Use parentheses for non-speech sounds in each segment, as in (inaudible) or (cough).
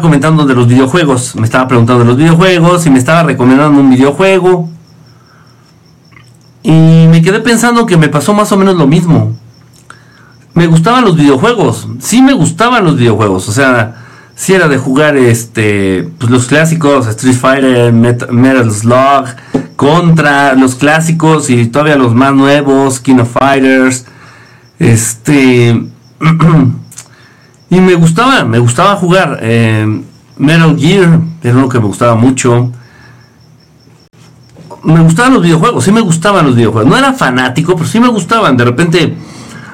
comentando de los videojuegos. Me estaba preguntando de los videojuegos y me estaba recomendando un videojuego. Y me quedé pensando que me pasó más o menos lo mismo. Me gustaban los videojuegos. Sí me gustaban los videojuegos. O sea, si era de jugar este pues los clásicos, Street Fighter, Metal Slug, Contra, los clásicos y todavía los más nuevos, King of Fighters. Este. (clears throat) y me gustaba, me gustaba jugar. Eh, Metal Gear era uno que me gustaba mucho. Me gustaban los videojuegos, sí me gustaban los videojuegos. No era fanático, pero sí me gustaban. De repente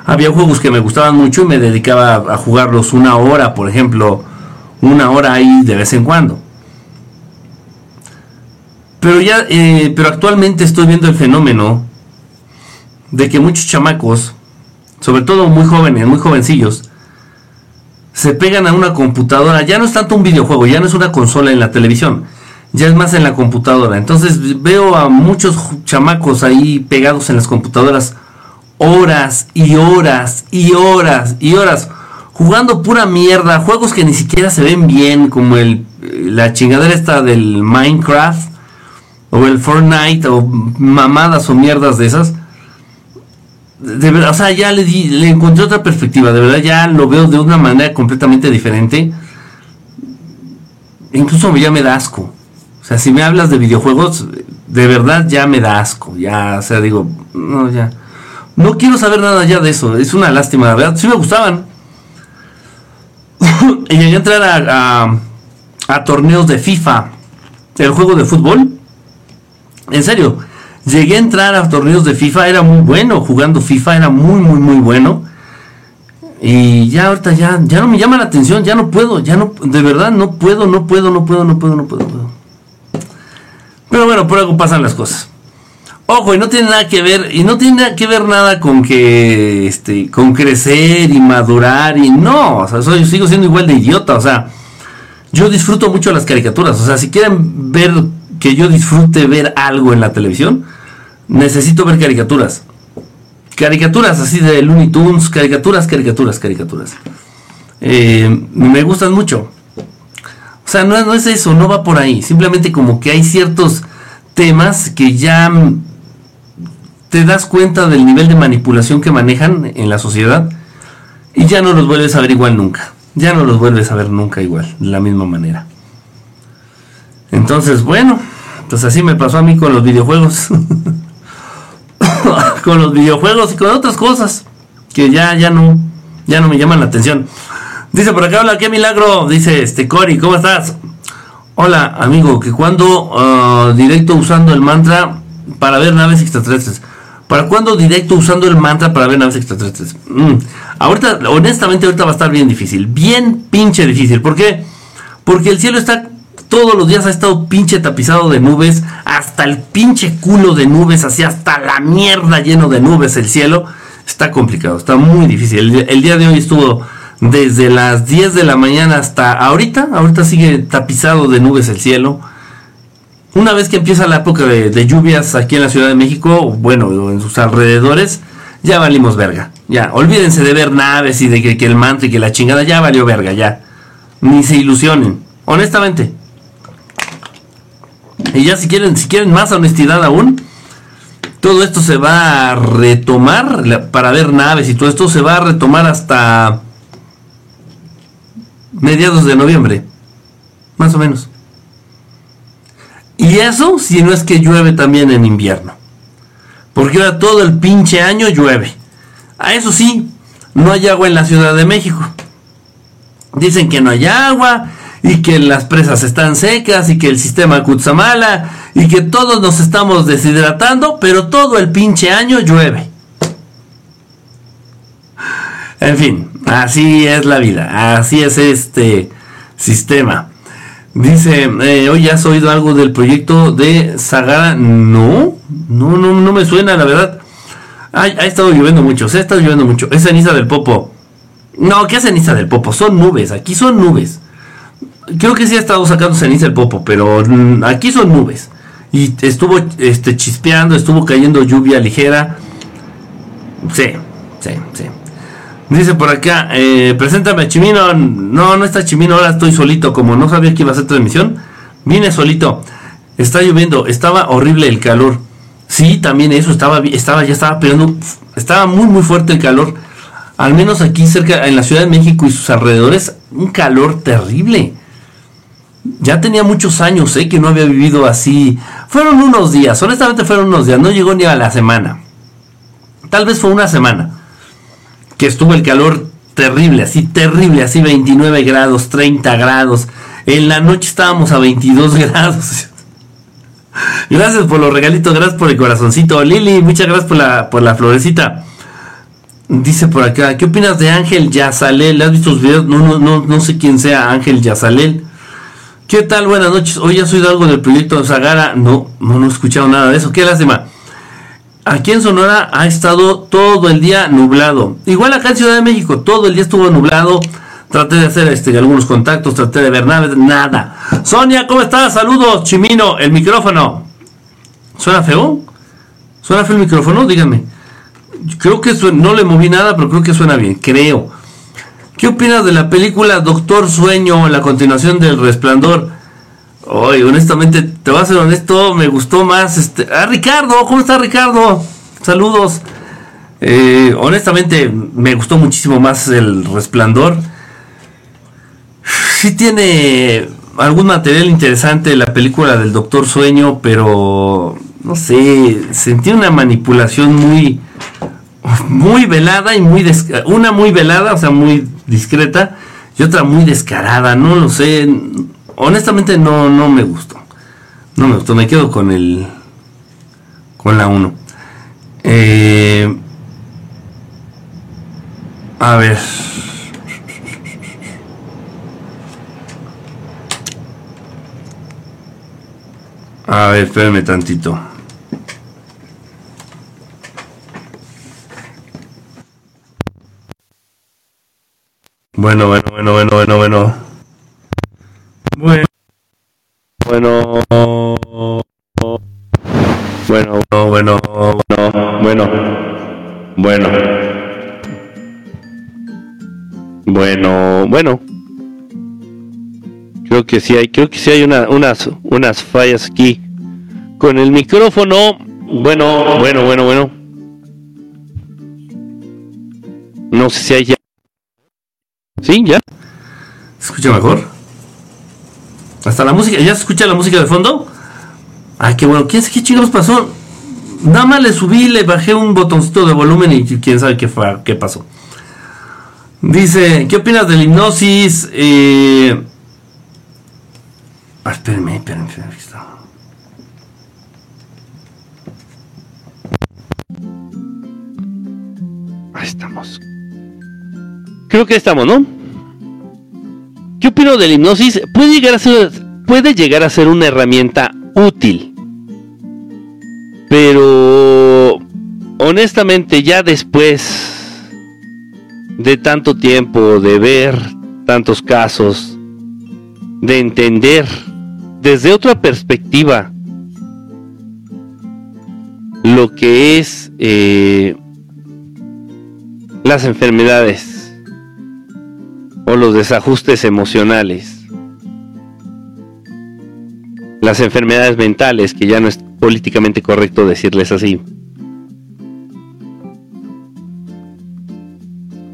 había juegos que me gustaban mucho y me dedicaba a jugarlos una hora, por ejemplo, una hora ahí de vez en cuando. Pero ya, eh, pero actualmente estoy viendo el fenómeno de que muchos chamacos, sobre todo muy jóvenes, muy jovencillos, se pegan a una computadora. Ya no es tanto un videojuego, ya no es una consola en la televisión, ya es más en la computadora. Entonces veo a muchos chamacos ahí pegados en las computadoras horas y horas y horas y horas jugando pura mierda, juegos que ni siquiera se ven bien, como el la chingadera esta del Minecraft o el Fortnite o mamadas o mierdas de esas de verdad, o sea, ya le, di, le encontré otra perspectiva, de verdad ya lo veo de una manera completamente diferente. Incluso ya me da asco. O sea, si me hablas de videojuegos, de verdad ya me da asco. Ya, o sea, digo, no, ya. No quiero saber nada ya de eso. Es una lástima, la verdad. Sí me gustaban. (coughs) y llegué entrar a, a torneos de FIFA. El juego de fútbol. En serio Llegué a entrar a torneos de FIFA, era muy bueno, jugando FIFA era muy, muy, muy bueno. Y ya ahorita ya, ya no me llama la atención, ya no puedo, ya no, de verdad no puedo, no puedo, no puedo, no puedo, no puedo. Pero bueno, por algo pasan las cosas. Ojo, y no tiene nada que ver, y no tiene que ver nada con que, este, con crecer y madurar y no, o sea, soy, sigo siendo igual de idiota, o sea, yo disfruto mucho las caricaturas, o sea, si quieren ver que yo disfrute ver algo en la televisión, necesito ver caricaturas. Caricaturas así de Looney Tunes, caricaturas, caricaturas, caricaturas. Eh, me gustan mucho. O sea, no, no es eso, no va por ahí. Simplemente como que hay ciertos temas que ya te das cuenta del nivel de manipulación que manejan en la sociedad y ya no los vuelves a ver igual nunca. Ya no los vuelves a ver nunca igual, de la misma manera. Entonces, bueno, pues así me pasó a mí con los videojuegos. (laughs) (laughs) con los videojuegos y con otras cosas que ya, ya no, ya no me llaman la atención. Dice por acá, hola, qué milagro. Dice este Cory, ¿cómo estás? Hola, amigo, que cuando ah, directo usando el mantra para ver naves extraterrestres. ¿Para cuándo directo usando el mantra para ver naves extraterrestres? Mm. Ahorita, honestamente, ahorita va a estar bien difícil. Bien pinche difícil. ¿Por qué? Porque el cielo está todos los días ha estado pinche tapizado de nubes, hasta el pinche culo de nubes, así hasta la mierda lleno de nubes el cielo. Está complicado, está muy difícil. El, día de hoy estuvo desde las 10 de la mañana hasta ahorita, ahorita sigue tapizado de nubes el cielo. Una vez que empieza la época de, lluvias aquí en la Ciudad de México, bueno, en sus alrededores, ya valimos verga. Ya, olvídense de ver naves y de que, que el manto y que la chingada ya valió verga, ya. Ni se ilusionen, honestamente. Y ya si quieren, si quieren más honestidad aún, todo esto se va a retomar para ver naves y todo esto se va a retomar hasta mediados de noviembre, más o menos. Y eso si no es que llueve también en invierno. Porque ahora todo el pinche año llueve. A eso sí, no hay agua en la Ciudad de México. Dicen que no hay agua, y que las presas están secas y que el sistema Kutsamala y que todos nos estamos deshidratando, pero todo el pinche año llueve. En fin, así es la vida, así es este sistema. Dice, eh, oye, ¿has oído algo del proyecto de Sagara? No, no, no, no me suena, la verdad. ha estado lloviendo mucho, se ha estado lloviendo mucho. Es ceniza del popo. No, ¿qué es ceniza del popo? Son nubes, aquí son nubes creo que sí ha estado sacando ceniza el popo, pero mm, aquí son nubes. Y estuvo este, chispeando, estuvo cayendo lluvia ligera. Sí, sí, sí. Dice por acá, eh, preséntame a Chimino. No, no está Chimino, ahora estoy solito. Como no sabía que iba a ser transmisión, vine solito. Está lloviendo, estaba horrible el calor. Sí, también eso, estaba, estaba, ya estaba pegando, estaba muy, muy fuerte el calor. Al menos aquí cerca, en la Ciudad de México y sus alrededores, un calor terrible. Ya tenía muchos años, ¿eh? Que no había vivido así. Fueron unos días, honestamente fueron unos días, no llegó ni a la semana. Tal vez fue una semana que estuvo el calor terrible, así terrible, así 29 grados, 30 grados. En la noche estábamos a 22 (laughs) grados. Gracias por los regalitos, gracias por el corazoncito. Lili, muchas gracias por la, por la florecita. Dice por acá, ¿qué opinas de Ángel Yazalel? ¿Has visto sus videos? No, no, no, no sé quién sea Ángel Yazalel. ¿Qué tal? Buenas noches. Hoy ya soy de algo del proyecto Zagara. No, no, no he escuchado nada de eso. Qué lástima. Aquí en Sonora ha estado todo el día nublado. Igual acá en Ciudad de México, todo el día estuvo nublado. Traté de hacer este, algunos contactos, traté de ver nada, nada. Sonia, ¿cómo estás? Saludos, Chimino, el micrófono. ¿Suena feo? ¿Suena feo el micrófono? Díganme. Creo que no le moví nada, pero creo que suena bien, creo. ¿Qué opinas de la película Doctor Sueño, la continuación del Resplandor? Hoy, honestamente, te voy a ser honesto, me gustó más este. Ah, Ricardo, ¿cómo está Ricardo? Saludos. Eh, honestamente, me gustó muchísimo más el resplandor. Sí tiene algún material interesante la película del Doctor Sueño, pero no sé, sentí una manipulación muy, muy velada y muy una muy velada, o sea, muy discreta, y otra muy descarada, no lo sé honestamente no, no me gustó. No me gustó, me quedo con el. con la 1. Eh, a ver. A ver, espérenme tantito. Bueno, bueno, bueno, bueno, bueno, bueno. Bueno, bueno, bueno, bueno, bueno, bueno, bueno, bueno. Creo que sí hay, creo que sí hay una, unas, unas fallas aquí con el micrófono. Bueno, bueno, bueno, bueno. No sé si hay ya. ¿Sí? ¿Ya? ¿Escucha mejor? Hasta la música, ¿ya se escucha la música de fondo? Ay, qué bueno, ¿quién sabe qué chingados pasó? Nada más le subí, le bajé un botoncito de volumen y quién sabe qué, fue, qué pasó. Dice, ¿qué opinas de la hipnosis? Eh... Ah, espérenme, espérenme, espérenme, está. Ahí estamos. Creo que estamos, ¿no? ¿Qué opino de la hipnosis? Puede llegar a ser, puede llegar a ser una herramienta útil. Pero honestamente ya después de tanto tiempo, de ver tantos casos, de entender desde otra perspectiva lo que es eh, las enfermedades o los desajustes emocionales, las enfermedades mentales, que ya no es políticamente correcto decirles así.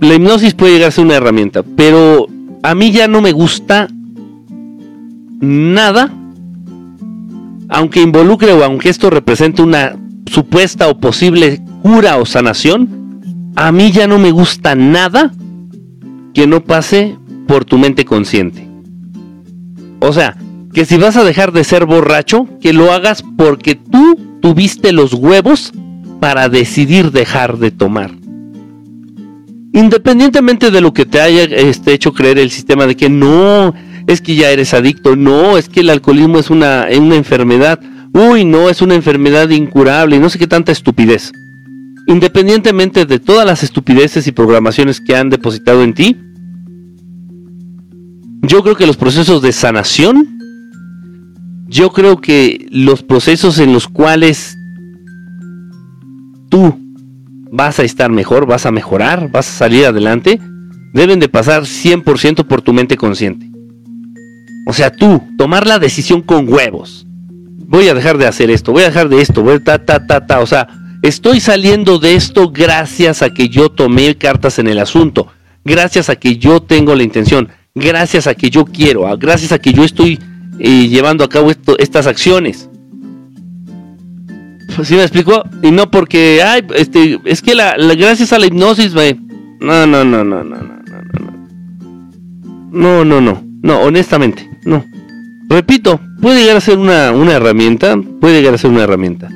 La hipnosis puede llegar a ser una herramienta, pero a mí ya no me gusta nada, aunque involucre o aunque esto represente una supuesta o posible cura o sanación, a mí ya no me gusta nada que no pase por tu mente consciente. O sea, que si vas a dejar de ser borracho, que lo hagas porque tú tuviste los huevos para decidir dejar de tomar. Independientemente de lo que te haya este, hecho creer el sistema de que no, es que ya eres adicto, no, es que el alcoholismo es una, una enfermedad, uy, no, es una enfermedad incurable y no sé qué tanta estupidez. Independientemente de todas las estupideces y programaciones que han depositado en ti, yo creo que los procesos de sanación, yo creo que los procesos en los cuales tú vas a estar mejor, vas a mejorar, vas a salir adelante, deben de pasar 100% por tu mente consciente. O sea, tú, tomar la decisión con huevos. Voy a dejar de hacer esto, voy a dejar de esto, voy a ta, ta, ta, ta. O sea, estoy saliendo de esto gracias a que yo tomé cartas en el asunto, gracias a que yo tengo la intención, gracias a que yo quiero, gracias a que yo estoy eh, llevando a cabo estas acciones. ¿Sí me explico? Y no porque, ay, este, es que la, gracias a la hipnosis, me... No, no, no, no, no, no, no, no. No, no, no, no, honestamente, no. Repito, puede llegar a ser una, una herramienta, puede llegar a ser una herramienta.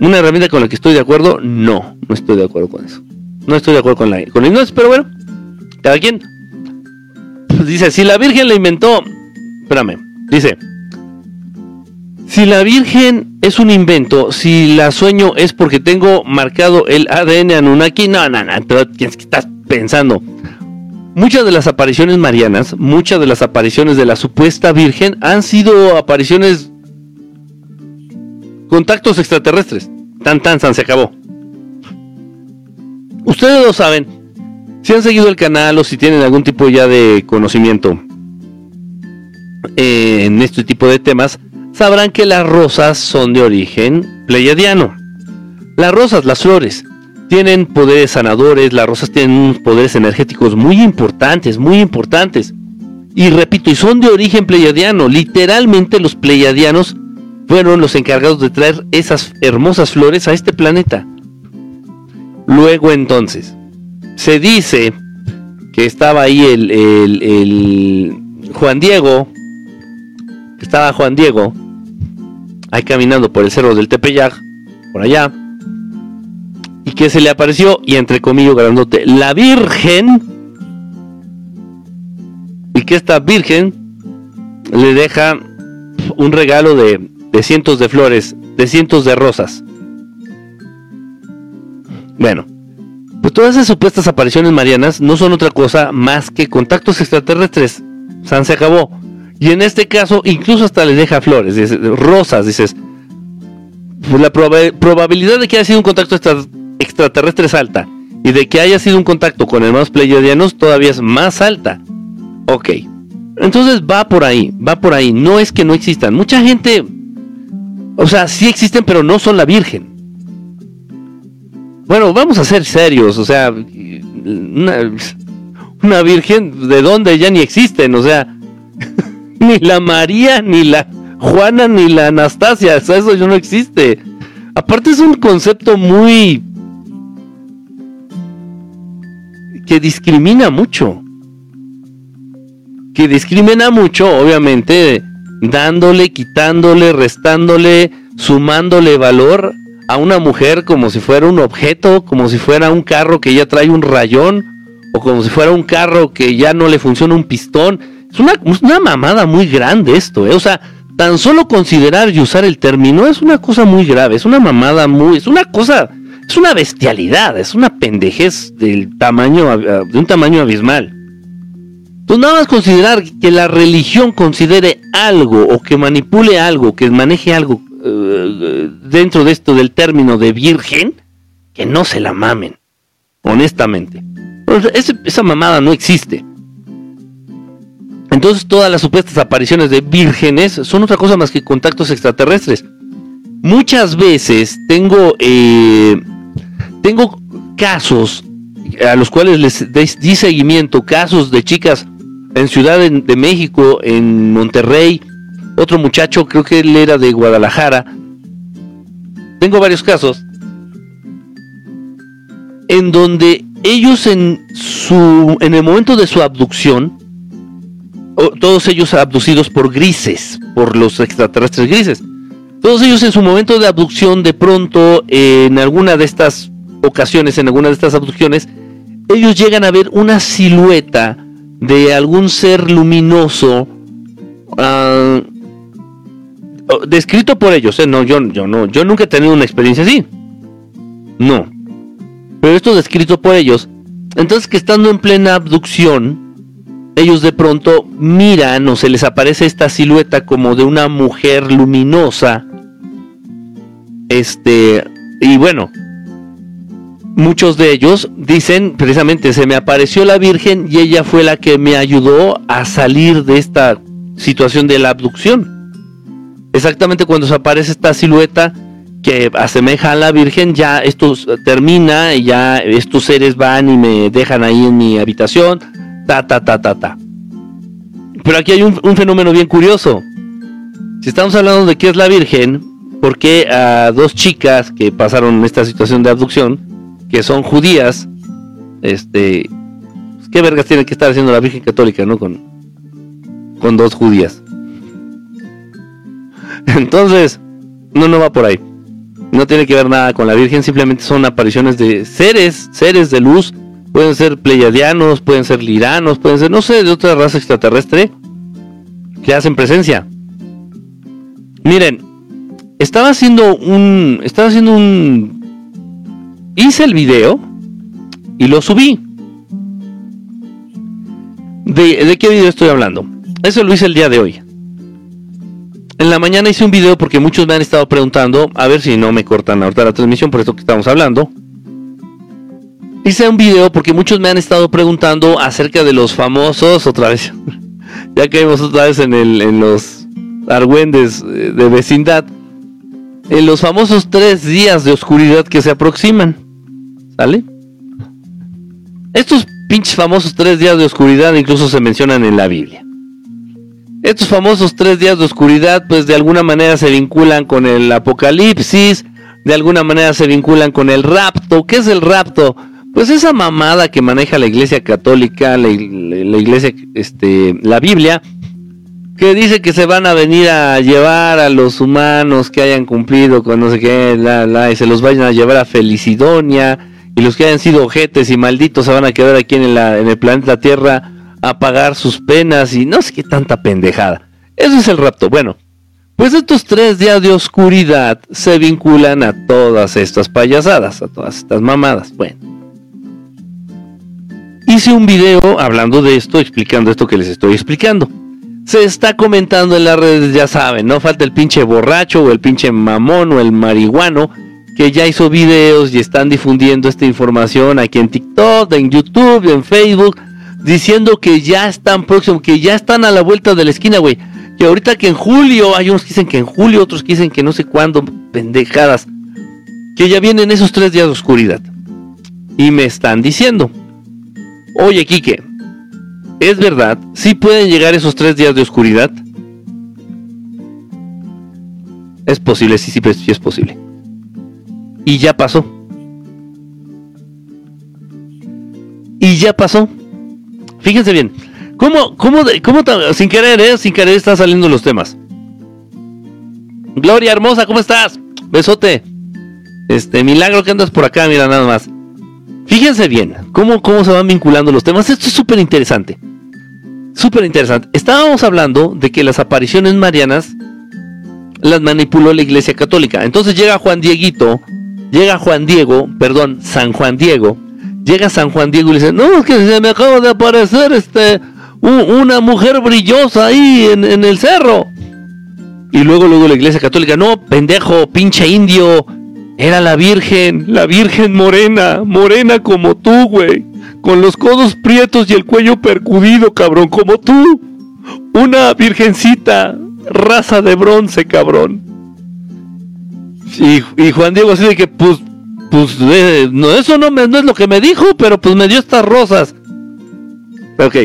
¿Una herramienta con la que estoy de acuerdo? No, no estoy de acuerdo con eso. No estoy de acuerdo con la, con la hipnosis, pero bueno, cada. (laughs) Dice, si la Virgen la inventó, espérame, dice, si la Virgen es un invento, si la sueño es porque tengo marcado el ADN Anunnaki, no, no, no, pero ¿qué estás pensando? Muchas de las apariciones marianas, muchas de las apariciones de la supuesta Virgen han sido apariciones contactos extraterrestres. Tan tan tan se acabó. Ustedes lo saben. Si han seguido el canal o si tienen algún tipo ya de conocimiento en este tipo de temas, sabrán que las rosas son de origen pleiadiano. Las rosas, las flores, tienen poderes sanadores, las rosas tienen poderes energéticos muy importantes, muy importantes. Y repito, y son de origen pleiadiano. Literalmente los pleiadianos fueron los encargados de traer esas hermosas flores a este planeta. Luego entonces, se dice que estaba ahí el, el Juan Diego, estaba Juan Diego, ahí caminando por el cerro del Tepeyac, por allá, y que se le apareció, y entre comillas grandote, la Virgen, y que esta Virgen le deja un regalo de, de cientos de flores, de cientos de rosas. Bueno, pues todas esas supuestas apariciones marianas no son otra cosa más que contactos extraterrestres. San se acabó. Y en este caso, incluso hasta le deja flores, rosas, dices. Pues la probabilidad de que haya sido un contacto extraterrestre es alta. Y de que haya sido un contacto con hermanos pleiadianos todavía es más alta. Ok. Entonces va por ahí, va por ahí. No es que no existan. Mucha gente, o sea, sí existen, pero no son la Virgen. Bueno, vamos a ser serios. O sea, una, una Virgen, ¿de dónde ya ni existen? O sea, (laughs) ni la María, ni la Juana, ni la Anastasia. eso ya no existe. Aparte es un concepto muy... que discrimina mucho. Que discrimina mucho, obviamente, dándole, quitándole, restándole, sumándole valor a una mujer como si fuera un objeto, como si fuera un carro que ya trae un rayón, o como si fuera un carro que ya no le funciona un pistón es una, mamada muy grande esto, ¿eh? O sea, tan solo considerar y usar el término es una cosa muy grave, es una mamada muy, es una cosa, es una bestialidad, es una pendejez del tamaño, de un tamaño abismal. Pues nada más considerar que la religión considere algo o que manipule algo, que maneje algo dentro de esto del término de virgen, que no se la mamen, honestamente. esa mamada no existe. Entonces todas las supuestas apariciones de vírgenes son otra cosa más que contactos extraterrestres. Muchas veces tengo, eh, tengo casos a los cuales les di seguimiento, casos de chicas en Ciudad de, México, en Monterrey, otro muchacho, creo que él era de Guadalajara. Tengo varios casos en donde ellos en su en el momento de su abducción todos ellos abducidos por grises, por los extraterrestres grises. Todos ellos en su momento de abducción, de pronto, en alguna de estas ocasiones, en alguna de estas abducciones, ellos llegan a ver una silueta de algún ser luminoso ah, descrito por ellos. ¿eh? No, yo, yo, no, yo nunca he tenido una experiencia así. No. Pero esto descrito por ellos. Entonces que estando en plena abducción, ellos de pronto miran o se les aparece esta silueta como de una mujer luminosa. Este, y bueno, muchos de ellos dicen precisamente, se me apareció la Virgen y ella fue la que me ayudó a salir de esta situación de la abducción. Exactamente cuando se aparece esta silueta que asemeja a la Virgen, ya esto termina y ya estos seres van y me dejan ahí en mi habitación, ta, ta, ta, ta, ta. Pero aquí hay un, fenómeno bien curioso. Si estamos hablando de qué es la Virgen, ¿por qué a dos chicas que pasaron esta situación de abducción, que son judías, este, pues, qué vergas tiene que estar haciendo la Virgen Católica, ¿no? Con, con dos judías. Entonces, no, no va por ahí. No tiene que ver nada con la Virgen, simplemente son apariciones de seres, seres de luz. Pueden ser pleiadianos, pueden ser liranos, pueden ser, no sé, de otra raza extraterrestre que hacen presencia. Miren, estaba haciendo un. Estaba haciendo un. Hice el video y lo subí. ¿De, de qué video estoy hablando? Eso lo hice el día de hoy. En la mañana hice un video porque muchos me han estado preguntando, a ver si no me cortan ahorita la transmisión por esto que estamos hablando. Hice un video porque muchos me han estado preguntando acerca de los famosos, otra vez, (laughs) ya caímos otra vez en, el, en los argüendes eh, de vecindad, en los famosos tres días de oscuridad que se aproximan. ¿Sale? Estos pinches famosos tres días de oscuridad incluso se mencionan en la Biblia. Estos famosos tres días de oscuridad, pues de alguna manera se vinculan con el apocalipsis, de alguna manera se vinculan con el rapto. ¿Qué es el rapto? Pues esa mamada que maneja la Iglesia Católica, la, Iglesia, este, la Biblia, que dice que se van a venir a llevar a los humanos que hayan cumplido con no sé qué, la, y se los vayan a llevar a Felicidonia, y los que hayan sido ojetes y malditos se van a quedar aquí en, la, en el planeta Tierra a pagar sus penas y no sé qué tanta pendejada. Eso es el rapto. Bueno, pues estos tres días de oscuridad se vinculan a todas estas payasadas, a todas estas mamadas. Bueno. Hice un video hablando de esto, explicando esto que les estoy explicando. Se está comentando en las redes, ya saben, no falta el pinche borracho o el pinche mamón o el marihuano que ya hizo videos y están difundiendo esta información aquí en TikTok, en YouTube, en Facebook diciendo que ya están próximos, que ya están a la vuelta de la esquina, güey. Que ahorita que en julio, hay unos que dicen que en julio, otros que dicen que no sé cuándo, pendejadas. Que ya vienen esos tres días de oscuridad. Y me están diciendo, oye, Quique, ¿es verdad? ¿Sí pueden llegar esos tres días de oscuridad? Es posible, sí, sí, sí es posible. Y ya pasó. Y ya pasó. Fíjense bien. ¿Cómo, cómo, cómo sin querer, eh? Sin querer están saliendo los temas. Gloria hermosa, ¿cómo estás? Besote. Este, milagro que andas por acá, mira nada más. Fíjense bien, cómo, cómo se van vinculando los temas. Esto es súper interesante. Súper interesante. Estábamos hablando de que las apariciones marianas las manipuló la Iglesia Católica. Entonces llega Juan Dieguito, llega Juan Diego, perdón, San Juan Diego, llega San Juan Diego y le dice, no, es que se me acaba de aparecer este, una mujer brillosa ahí en, en, el cerro. Y luego, luego la iglesia católica, no, pendejo, pinche indio, era la virgen, la virgen morena, morena como tú, güey, con los codos prietos y el cuello percudido, cabrón, como tú. Una virgencita, raza de bronce, cabrón. Y, y Juan Diego así de que, pues, pues eh, no, eso no, no es lo que me dijo, pero pues me dio estas rosas. Ok,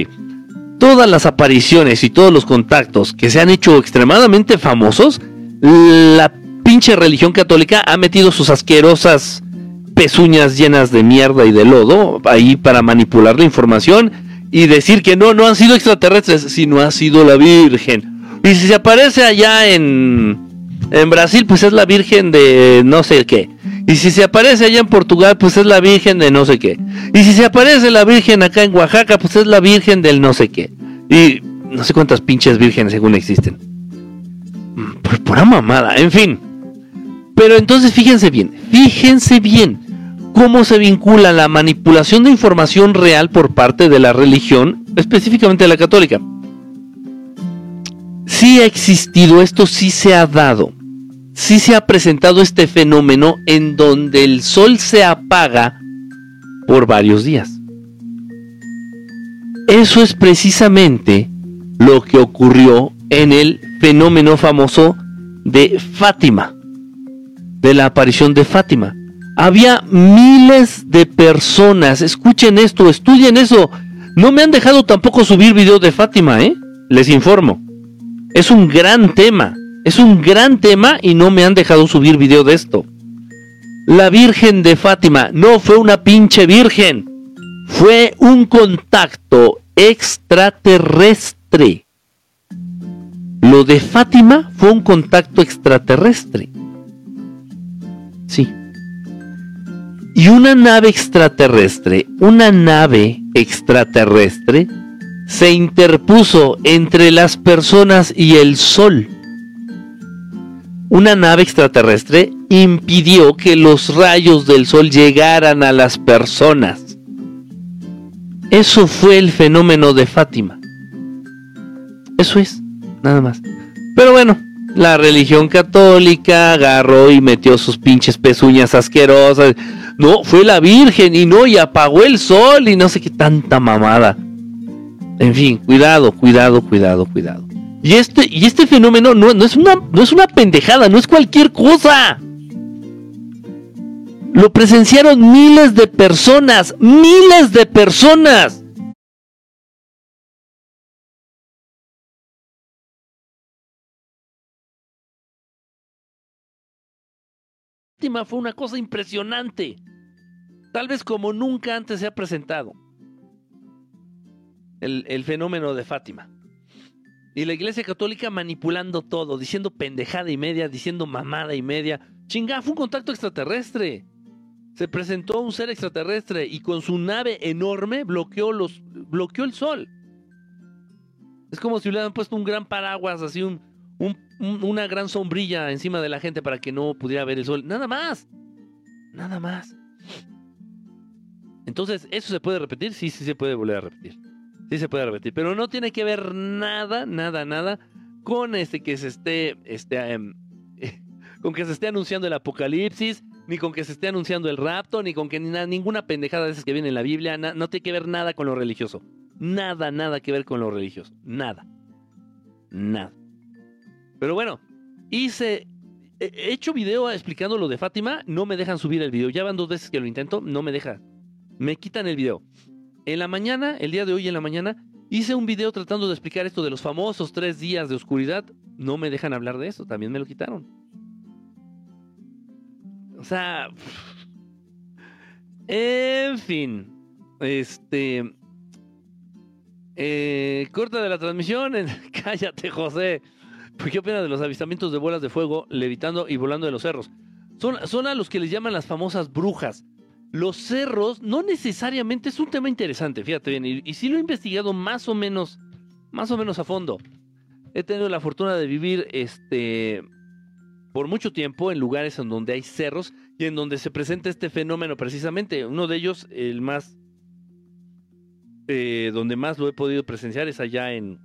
todas las apariciones y todos los contactos que se han hecho extremadamente famosos, la pinche religión católica ha metido sus asquerosas pezuñas llenas de mierda y de lodo ahí para manipular la información y decir que no, no han sido extraterrestres, sino ha sido la Virgen. Y si se aparece allá en, en Brasil, pues es la Virgen de no sé qué. Y si se aparece allá en Portugal, pues es la Virgen de no sé qué. Y si se aparece la Virgen acá en Oaxaca, pues es la Virgen del no sé qué. Y no sé cuántas pinches vírgenes según existen. Mm, por pura mamada, en fin. Pero entonces fíjense bien, fíjense bien cómo se vincula la manipulación de información real por parte de la religión, específicamente la católica. Sí ha existido, esto sí se ha dado sí se ha presentado este fenómeno en donde el sol se apaga por varios días. Eso es precisamente lo que ocurrió en el fenómeno famoso de Fátima, de la aparición de Fátima. Había miles de personas, escuchen esto, estudien eso. No me han dejado tampoco subir videos de Fátima, ¿eh? Les informo. Es un gran tema, es un gran tema y no me han dejado subir video de esto. La Virgen de Fátima no fue una pinche virgen, fue un contacto extraterrestre. Lo de Fátima fue un contacto extraterrestre. Sí. Y una nave extraterrestre, una nave extraterrestre, se interpuso entre las personas y el sol. Una nave extraterrestre impidió que los rayos del sol llegaran a las personas. Eso fue el fenómeno de Fátima. Eso es, nada más. Pero bueno, la religión católica agarró y metió sus pinches pezuñas asquerosas. No, fue la Virgen y no, y apagó el sol y no sé qué tanta mamada. En fin, cuidado, cuidado, cuidado, cuidado. Y este, y este fenómeno no, no, es una, no es una pendejada, no es cualquier cosa. Lo presenciaron miles de personas, miles de personas. fue una cosa impresionante, tal vez como nunca antes se ha presentado el, el fenómeno de Fátima. Y la iglesia católica manipulando todo, diciendo pendejada y media, diciendo mamada y media. Chingá, fue un contacto extraterrestre. Se presentó un ser extraterrestre y con su nave enorme bloqueó, los, bloqueó el sol. Es como si hubieran puesto un gran paraguas, así un, una gran sombrilla encima de la gente para que no pudiera ver el sol. Nada más. Nada más. Entonces, ¿eso se puede repetir? Sí, sí se puede volver a repetir. Sí se puede repetir. Pero no tiene que ver nada, nada, nada con este que se esté, este, em, (laughs) con que se esté anunciando el apocalipsis, ni con que se esté anunciando el rapto, ni con que ni ninguna pendejada de esas que viene en la Biblia. no tiene que ver nada con lo religioso. Nada, nada que ver con lo religioso. Nada. Nada. Pero bueno, hice. He hecho video explicando lo de Fátima. No me dejan subir el video. Ya van dos veces que lo intento. No me deja. Me quitan el video. En la mañana, el día de hoy en la mañana, hice un video tratando de explicar esto de los famosos tres días de oscuridad. No me dejan hablar de eso. También me lo quitaron. O sea. En fin. Este. Eh, corta de la transmisión. (laughs) Cállate, José. ¿Qué opinas de los avistamientos de bolas de fuego levitando y volando de los cerros? Son, son a los que les llaman las famosas brujas. Los cerros no necesariamente es un tema interesante, fíjate bien, y, sí lo he investigado más o menos, más o menos a fondo. He tenido la fortuna de vivir este por mucho tiempo en lugares en donde hay cerros y en donde se presenta este fenómeno precisamente. Uno de ellos, el más eh, donde más lo he podido presenciar es allá en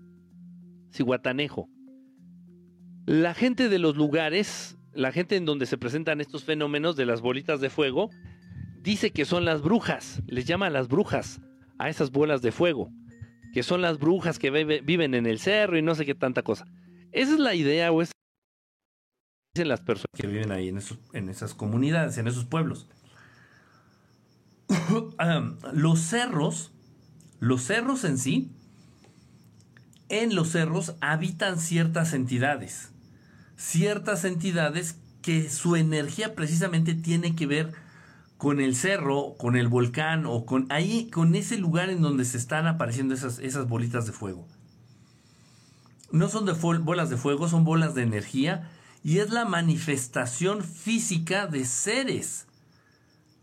Cihuatanejo. La gente de los lugares, la gente en donde se presentan estos fenómenos de las bolitas de fuego, dice que son las brujas, les llama las brujas a esas bolas de fuego, que son las brujas que viven en el cerro y no sé qué tanta cosa. Esa es la idea o es dicen las personas que viven ahí en, en esas comunidades, en esos pueblos. (coughs) los cerros, los cerros en sí, en los cerros habitan ciertas entidades. Ciertas entidades que su energía precisamente tiene que ver con el cerro, con el volcán o con ahí, con ese lugar en donde se están apareciendo esas, esas bolitas de fuego. No son de bolas de fuego, son bolas de energía y es la manifestación física de seres.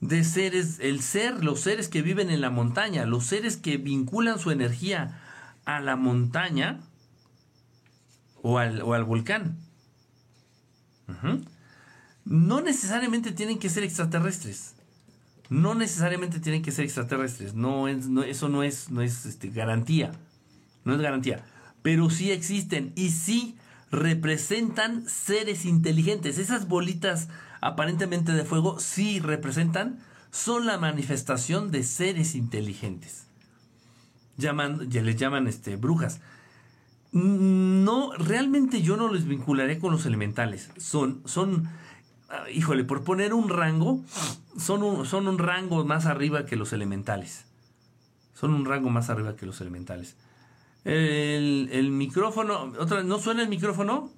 De seres, el ser, los seres que viven en la montaña, los seres que vinculan su energía a la montaña o al, volcán. No necesariamente tienen que ser extraterrestres. No necesariamente tienen que ser extraterrestres. No, eso no es, no es este, garantía. No es garantía. Pero sí existen y sí representan seres inteligentes. Esas bolitas aparentemente de fuego sí representan son la manifestación de seres inteligentes. Llaman, les llaman este, brujas. No, realmente yo no les vincularé con los elementales. Son, son, híjole, por poner un rango, son un, son un rango más arriba que los elementales. Son un rango más arriba que los elementales. El, el micrófono, otra, ¿no suena el micrófono?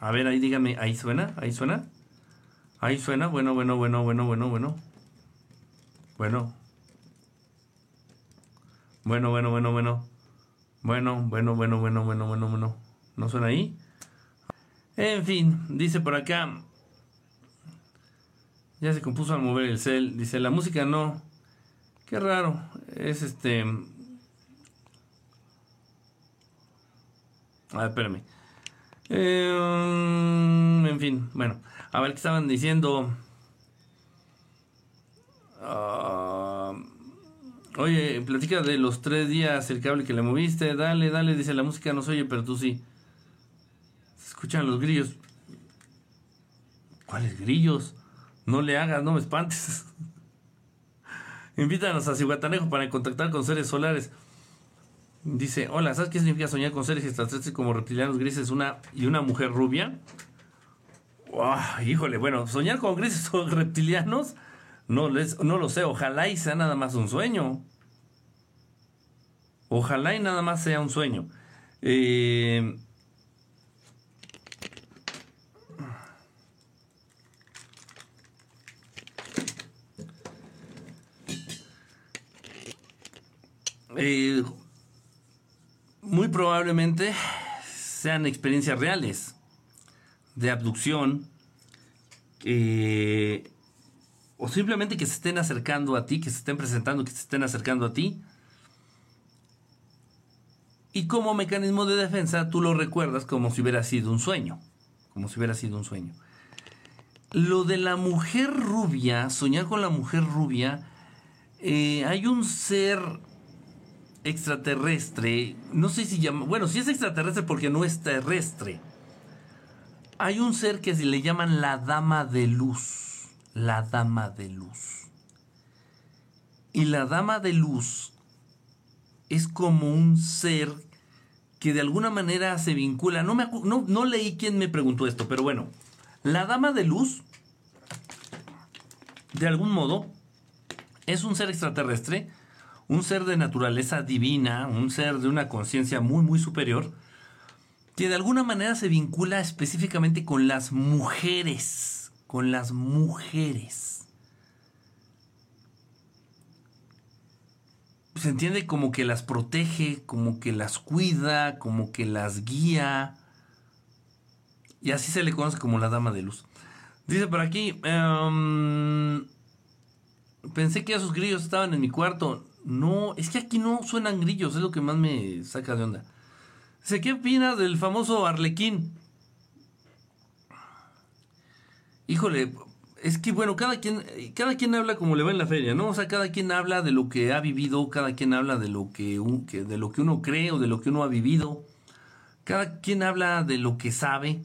A ver, ahí dígame, ahí suena, ahí suena. Ahí suena, bueno, bueno, bueno, bueno, bueno, bueno. Bueno. Bueno, bueno, bueno, bueno. Bueno, bueno, bueno, bueno, bueno, bueno, bueno. ¿No suena ahí? En fin, dice por acá. Ya se compuso a mover el cel. Dice, la música no. Qué raro. Es este. A ver, espérame. Eh, en fin, bueno. A ver qué estaban diciendo. Ah, Oye, platica de los tres días el cable que le moviste. Dale, dale, dice la música no se oye, pero tú sí. Se escuchan los grillos. ¿Cuáles grillos? No le hagas, no me espantes. (laughs) Invítanos a Cihuatanejo para contactar con seres solares. Dice, hola, ¿sabes qué significa soñar con seres extraterrestres como reptilianos grises una, y una mujer rubia? híjole, bueno, soñar con grises o (laughs) reptilianos no, les, no lo sé, ojalá y sea nada más un sueño. Ojalá y nada más sea un sueño. Eh, eh, muy probablemente sean experiencias reales de abducción. O simplemente que se estén acercando a ti, que se estén presentando, que se estén acercando a ti. Y como mecanismo de defensa, tú lo recuerdas como si hubiera sido un sueño. Como si hubiera sido un sueño. Lo de la mujer rubia, soñar con la mujer rubia, eh, hay un ser extraterrestre, no sé si llama, bueno, si es extraterrestre porque no es terrestre. Hay un ser que se le llaman la dama de luz la dama de luz. Y la dama de luz es como un ser que de alguna manera se vincula. No, me, no, no leí quién me preguntó esto, pero bueno, la dama de luz, de algún modo, es un ser extraterrestre, un ser de naturaleza divina, un ser de una conciencia muy, muy superior, que de alguna manera se vincula específicamente con las mujeres con las mujeres. Se entiende como que las protege, como que las cuida, como que las guía. Y así se le conoce como la dama de luz. Dice por aquí, em, pensé que esos grillos estaban en mi cuarto. No, es que aquí no suenan grillos, es lo que más me saca de onda. Dice, ¿qué opina del famoso arlequín? híjole, es que bueno, cada quien, cada quien habla como le va en la feria, ¿no? O sea, cada quien habla de lo que ha vivido, cada quien habla de lo que, de lo que uno cree o de lo que uno ha vivido, cada quien habla de lo que sabe,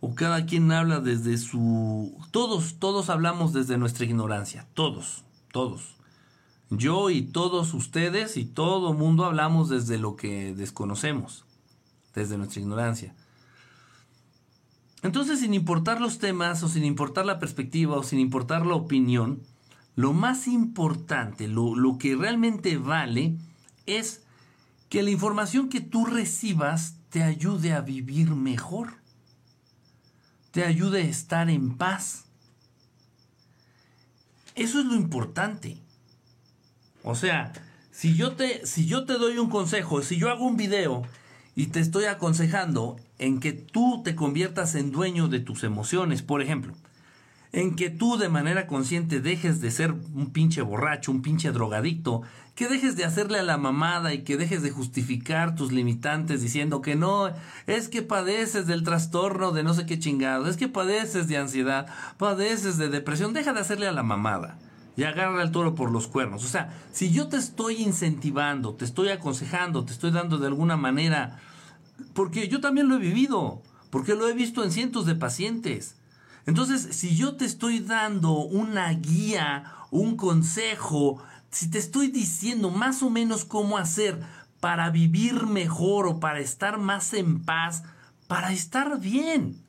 o cada quien habla desde su... Todos, todos hablamos desde nuestra ignorancia, todos, todos. Yo y todos ustedes y todo mundo hablamos desde lo que desconocemos, desde nuestra ignorancia. Entonces, sin importar los temas o sin importar la perspectiva o sin importar la opinión, lo más importante, lo, que realmente vale, es que la información que tú recibas te ayude a vivir mejor, te ayude a estar en paz. Eso es lo importante. O sea, si yo te, si yo te doy un consejo, si yo hago un video y te estoy aconsejando en que tú te conviertas en dueño de tus emociones, por ejemplo. En que tú de manera consciente dejes de ser un pinche borracho, un pinche drogadicto, que dejes de hacerle a la mamada y que dejes de justificar tus limitantes diciendo que no, es que padeces del trastorno de no sé qué chingado, es que padeces de ansiedad, padeces de depresión, deja de hacerle a la mamada y agarra el toro por los cuernos. O sea, si yo te estoy incentivando, te estoy aconsejando, te estoy dando de alguna manera porque yo también lo he vivido, porque lo he visto en cientos de pacientes. Entonces, si yo te estoy dando una guía, un consejo, si te estoy diciendo más o menos cómo hacer para vivir mejor o para estar más en paz, para estar bien.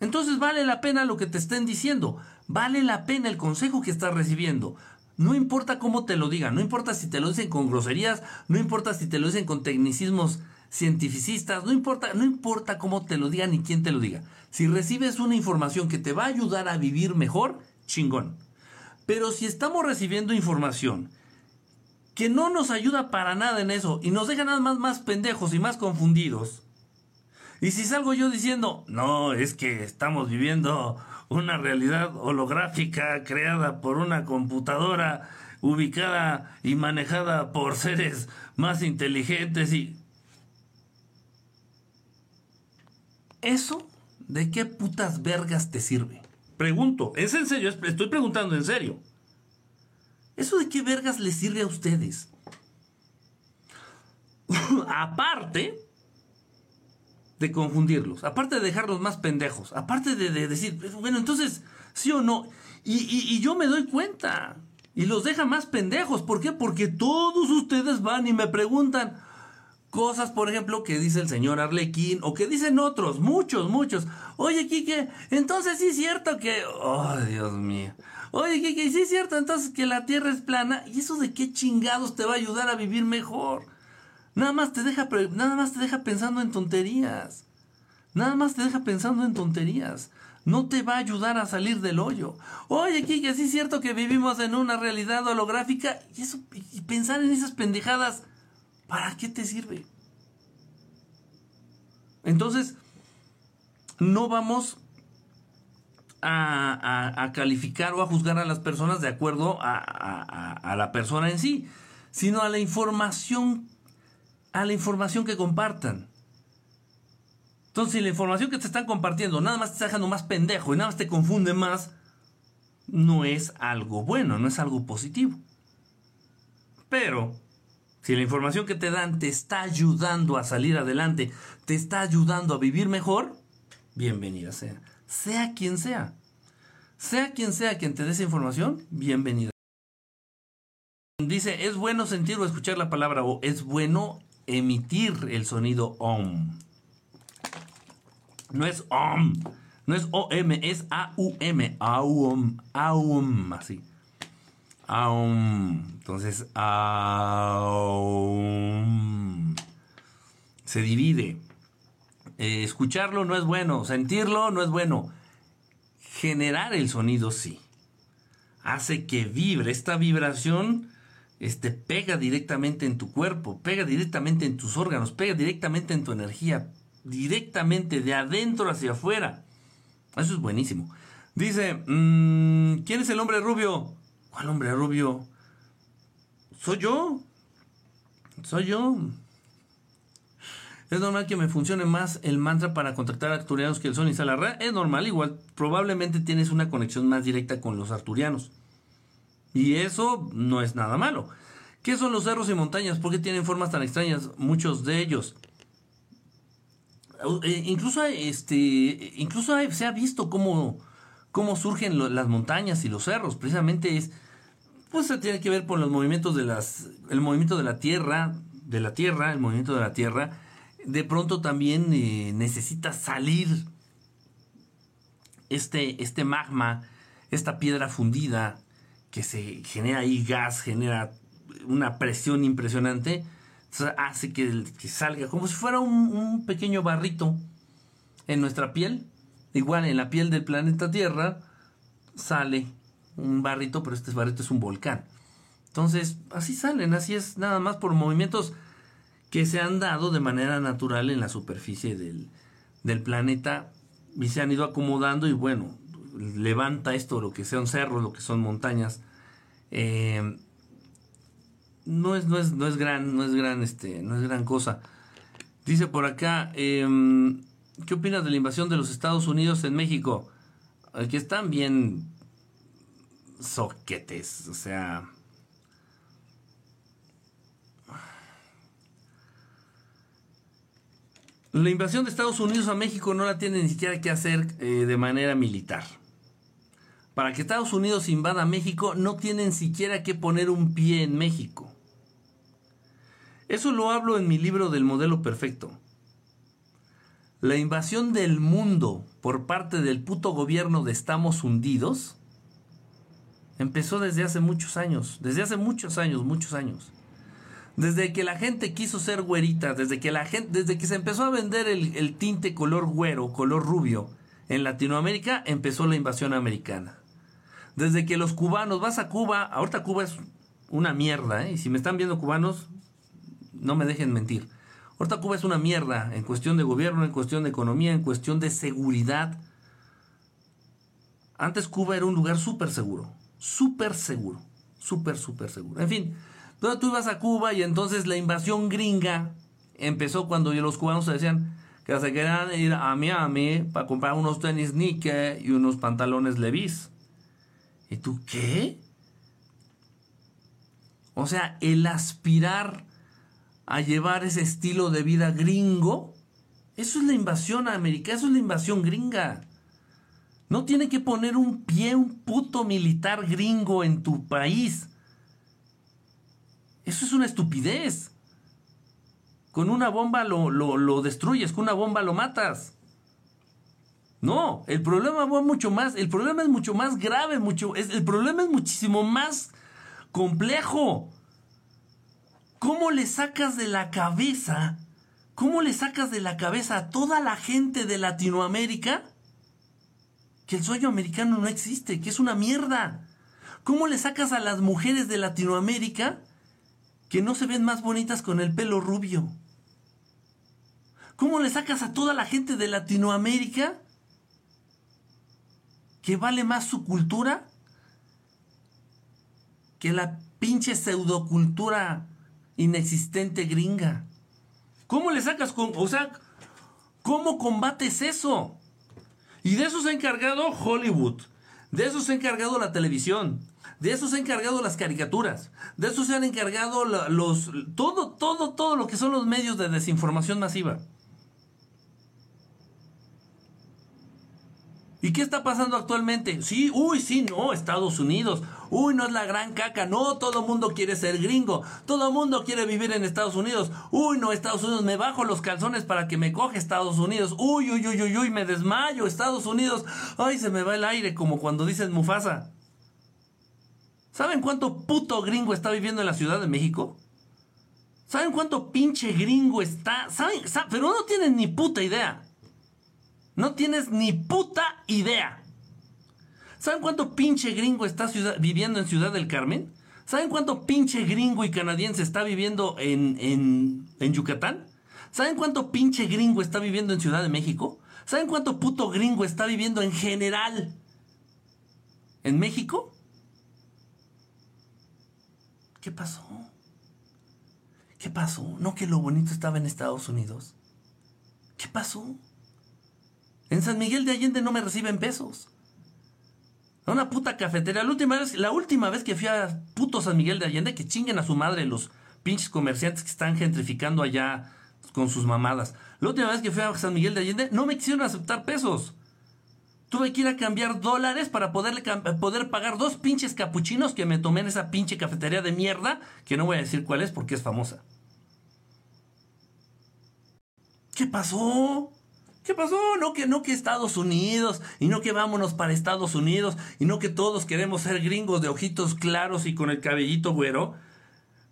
Entonces vale la pena lo que te estén diciendo, vale la pena el consejo que estás recibiendo. No importa cómo te lo digan, no importa si te lo dicen con groserías, no importa si te lo dicen con tecnicismos cientificistas, no importa, no importa cómo te lo digan ni quién te lo diga. Si recibes una información que te va a ayudar a vivir mejor, chingón. Pero si estamos recibiendo información que no nos ayuda para nada en eso y nos deja nada más más pendejos y más confundidos, y si salgo yo diciendo, no, es que estamos viviendo una realidad holográfica creada por una computadora ubicada y manejada por seres más inteligentes y... ¿Eso de qué putas vergas te sirve? Pregunto, es en serio, estoy preguntando en serio. ¿Eso de qué vergas les sirve a ustedes? (laughs) Aparte, de confundirlos, aparte de dejarlos más pendejos, aparte de, decir, bueno, entonces, sí o no, y, yo me doy cuenta, y los deja más pendejos, ¿por qué? Porque todos ustedes van y me preguntan cosas, por ejemplo, que dice el señor Arlequín, o que dicen otros, muchos, muchos, oye, Kike, entonces sí es cierto que, oh, Dios mío, oye, Kike, sí es cierto entonces que la Tierra es plana, y eso de qué chingados te va a ayudar a vivir mejor. Nada más te deja, nada más te deja pensando en tonterías. Nada más te deja pensando en tonterías. No te va a ayudar a salir del hoyo. Oye, Kike, sí es cierto que vivimos en una realidad holográfica. Y eso, y pensar en esas pendejadas, ¿para qué te sirve? Entonces, no vamos a, calificar o a juzgar a las personas de acuerdo a, a, la persona en sí, sino a la información a la información que compartan. Entonces, si la información que te están compartiendo nada más te está dejando más pendejo y nada más te confunde más, no es algo bueno, no es algo positivo. Pero, si la información que te dan te está ayudando a salir adelante, te está ayudando a vivir mejor, bienvenida sea. Sea quien sea. Sea quien sea quien te dé esa información, bienvenida. Dice, es bueno sentir o escuchar la palabra o es bueno emitir el sonido OM. No es OM, no es OM, es AUM, AUM, AUM, así. AUM. Entonces, AUM. Se divide. Eh, escucharlo no es bueno, sentirlo no es bueno. Generar el sonido sí. Hace que vibre. Esta vibración este, pega directamente en tu cuerpo, pega directamente en tus órganos, pega directamente en tu energía, directamente de adentro hacia afuera. Eso es buenísimo. Dice, mm, ¿quién es el hombre rubio? ¿Cuál hombre rubio? Soy yo. Soy yo. Es normal que me funcione más el mantra para contactar a arturianos que el sol y Salarra. Es normal, igual. Probablemente tienes una conexión más directa con los arturianos. Y eso no es nada malo. ¿Qué son los cerros y montañas? ¿Por qué tienen formas tan extrañas? Muchos de ellos. Eh, incluso este, incluso se ha visto cómo, cómo surgen las montañas y los cerros. Precisamente es, pues se tiene que ver por los movimientos de las, el movimiento de la tierra, de la tierra, el movimiento de la tierra. De pronto también eh, necesita salir este, este magma, esta piedra fundida, que se genera ahí gas, genera una presión impresionante, hace que, salga como si fuera un, pequeño barrito en nuestra piel. Igual en la piel del planeta Tierra sale un barrito, pero este barrito es un volcán. Entonces, así salen, así es, nada más por movimientos que se han dado de manera natural en la superficie del, del planeta y se han ido acomodando y bueno, levanta esto, lo que son cerros, lo que son montañas. Eh, no es, no es, no es gran, no es gran, este, no es gran cosa. Dice por acá, em, ¿qué opinas de la invasión de los Estados Unidos en México? Que están bien soquetes, o sea. La invasión de Estados Unidos a México no la tiene ni siquiera que hacer eh, de manera militar. Para que Estados Unidos invada México no tienen siquiera que poner un pie en México. Eso lo hablo en mi libro del modelo perfecto. La invasión del mundo por parte del puto gobierno de Estamos Hundidos empezó desde hace muchos años, desde hace muchos años, muchos años. Desde que la gente quiso ser güerita, desde que la gente, desde que se empezó a vender el, el tinte color güero, color rubio en Latinoamérica, empezó la invasión americana. Desde que los cubanos, vas a Cuba, ahorita Cuba es una mierda, ¿eh? y si me están viendo cubanos, no me dejen mentir. Ahorita Cuba es una mierda en cuestión de gobierno, en cuestión de economía, en cuestión de seguridad. Antes Cuba era un lugar súper seguro, súper seguro, súper, súper seguro. En fin, tú ibas a Cuba y entonces la invasión gringa empezó cuando los cubanos se decían que se querían ir a Miami para comprar unos tenis Nike y unos pantalones Levi's. ¿Y tú qué? O sea, el aspirar a llevar ese estilo de vida gringo, eso es la invasión americana, eso es la invasión gringa. No tiene que poner un pie un puto militar gringo en tu país. Eso es una estupidez. Con una bomba lo, lo, destruyes, con una bomba lo matas. No, el problema va mucho más, el problema es mucho más grave, mucho, el problema es muchísimo más complejo. ¿Cómo le sacas de la cabeza? ¿Cómo le sacas de la cabeza a toda la gente de Latinoamérica que el sueño americano no existe, que es una mierda? ¿Cómo le sacas a las mujeres de Latinoamérica que no se ven más bonitas con el pelo rubio? ¿Cómo le sacas a toda la gente de Latinoamérica que vale más su cultura que la pinche pseudocultura inexistente gringa. ¿Cómo le sacas con, o sea, cómo combates eso? Y de eso se ha encargado Hollywood, de eso se ha encargado la televisión, de eso se ha encargado las caricaturas, de eso se han encargado los, todo, todo, todo lo que son los medios de desinformación masiva. ¿Y qué está pasando actualmente? Sí, uy, sí, no, Estados Unidos. Uy, no es la gran caca. No, todo mundo quiere ser gringo. Todo mundo quiere vivir en Estados Unidos. Uy, no, Estados Unidos, me bajo los calzones para que me coge Estados Unidos. Uy, uy, uy, uy, uy, me desmayo. Estados Unidos. Ay, se me va el aire como cuando dicen Mufasa. ¿Saben cuánto puto gringo está viviendo en la Ciudad de México? ¿Saben cuánto pinche gringo está? ¿Saben? Pero no tienen ni puta idea. No tienes ni puta idea. ¿Saben cuánto pinche gringo está viviendo en Ciudad del Carmen? ¿Saben cuánto pinche gringo y canadiense está viviendo en, en, en Yucatán? ¿Saben cuánto pinche gringo está viviendo en Ciudad de México? ¿Saben cuánto puto gringo está viviendo en general en México? ¿Qué pasó? ¿Qué pasó? ¿No que lo bonito estaba en Estados Unidos? ¿Qué pasó? En San Miguel de Allende no me reciben pesos. A una puta cafetería. La última, vez, la última vez que fui a puto San Miguel de Allende, que chinguen a su madre los pinches comerciantes que están gentrificando allá con sus mamadas. La última vez que fui a San Miguel de Allende, no me quisieron aceptar pesos. Tuve que ir a cambiar dólares para poderle poder pagar dos pinches capuchinos que me tomé en esa pinche cafetería de mierda, que no voy a decir cuál es porque es famosa. ¿Qué pasó? ¿Qué pasó? No que no que Estados Unidos y no que vámonos para Estados Unidos y no que todos queremos ser gringos de ojitos claros y con el cabellito güero.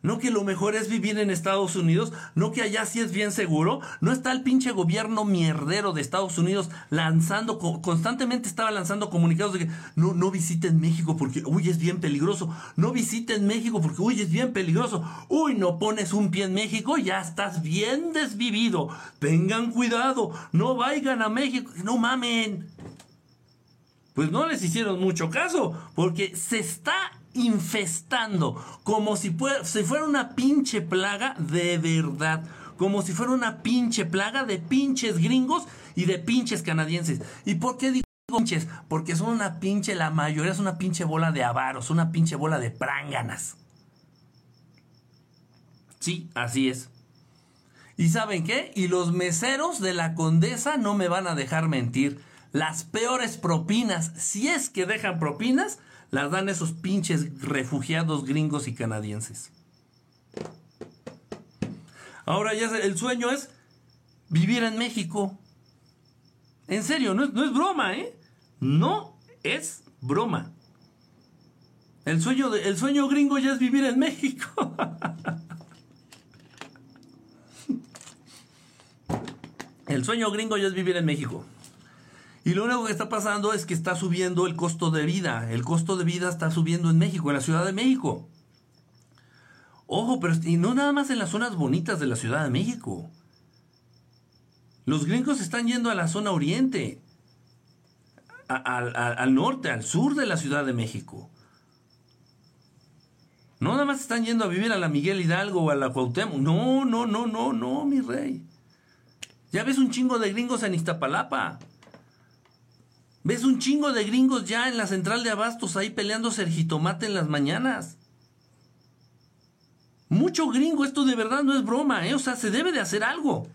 No que lo mejor es vivir en Estados Unidos, no que allá sí es bien seguro, no está el pinche gobierno mierdero de Estados Unidos lanzando, constantemente estaba lanzando comunicados de que no, no visiten México porque, uy, es bien peligroso, no visiten México porque, uy, es bien peligroso, uy, no pones un pie en México, ya estás bien desvivido, tengan cuidado, no vayan a México, no mamen. Pues no les hicieron mucho caso, porque se está infestando, como si, fuera una pinche plaga de verdad, como si fuera una pinche plaga de pinches gringos y de pinches canadienses. ¿Y por qué digo pinches? Porque son una pinche, la mayoría es una pinche bola de avaros, una pinche bola de pránganas. Sí, así es. ¿Y saben qué? Y los meseros de la condesa no me van a dejar mentir. Las peores propinas, si es que dejan propinas, las dan esos pinches refugiados gringos y canadienses. Ahora ya el sueño es vivir en México. En serio, no es, no es broma, ¿eh? No es broma. El sueño, el sueño gringo ya es vivir en México. (laughs) el sueño gringo ya es vivir en México. Y lo único que está pasando es que está subiendo el costo de vida. El costo de vida está subiendo en México, en la Ciudad de México. Ojo, pero y no nada más en las zonas bonitas de la Ciudad de México. Los gringos están yendo a la zona oriente, al norte, al sur de la Ciudad de México. No nada más están yendo a vivir a la Miguel Hidalgo o a la Cuauhtémoc. No, no, no, no, no, mi rey. Ya ves un chingo de gringos en Iztapalapa. Ves un chingo de gringos ya en la central de abastos ahí peleando sergitomate en las mañanas. Mucho gringo, esto de verdad no es broma, ¿eh? O sea, se debe de hacer algo.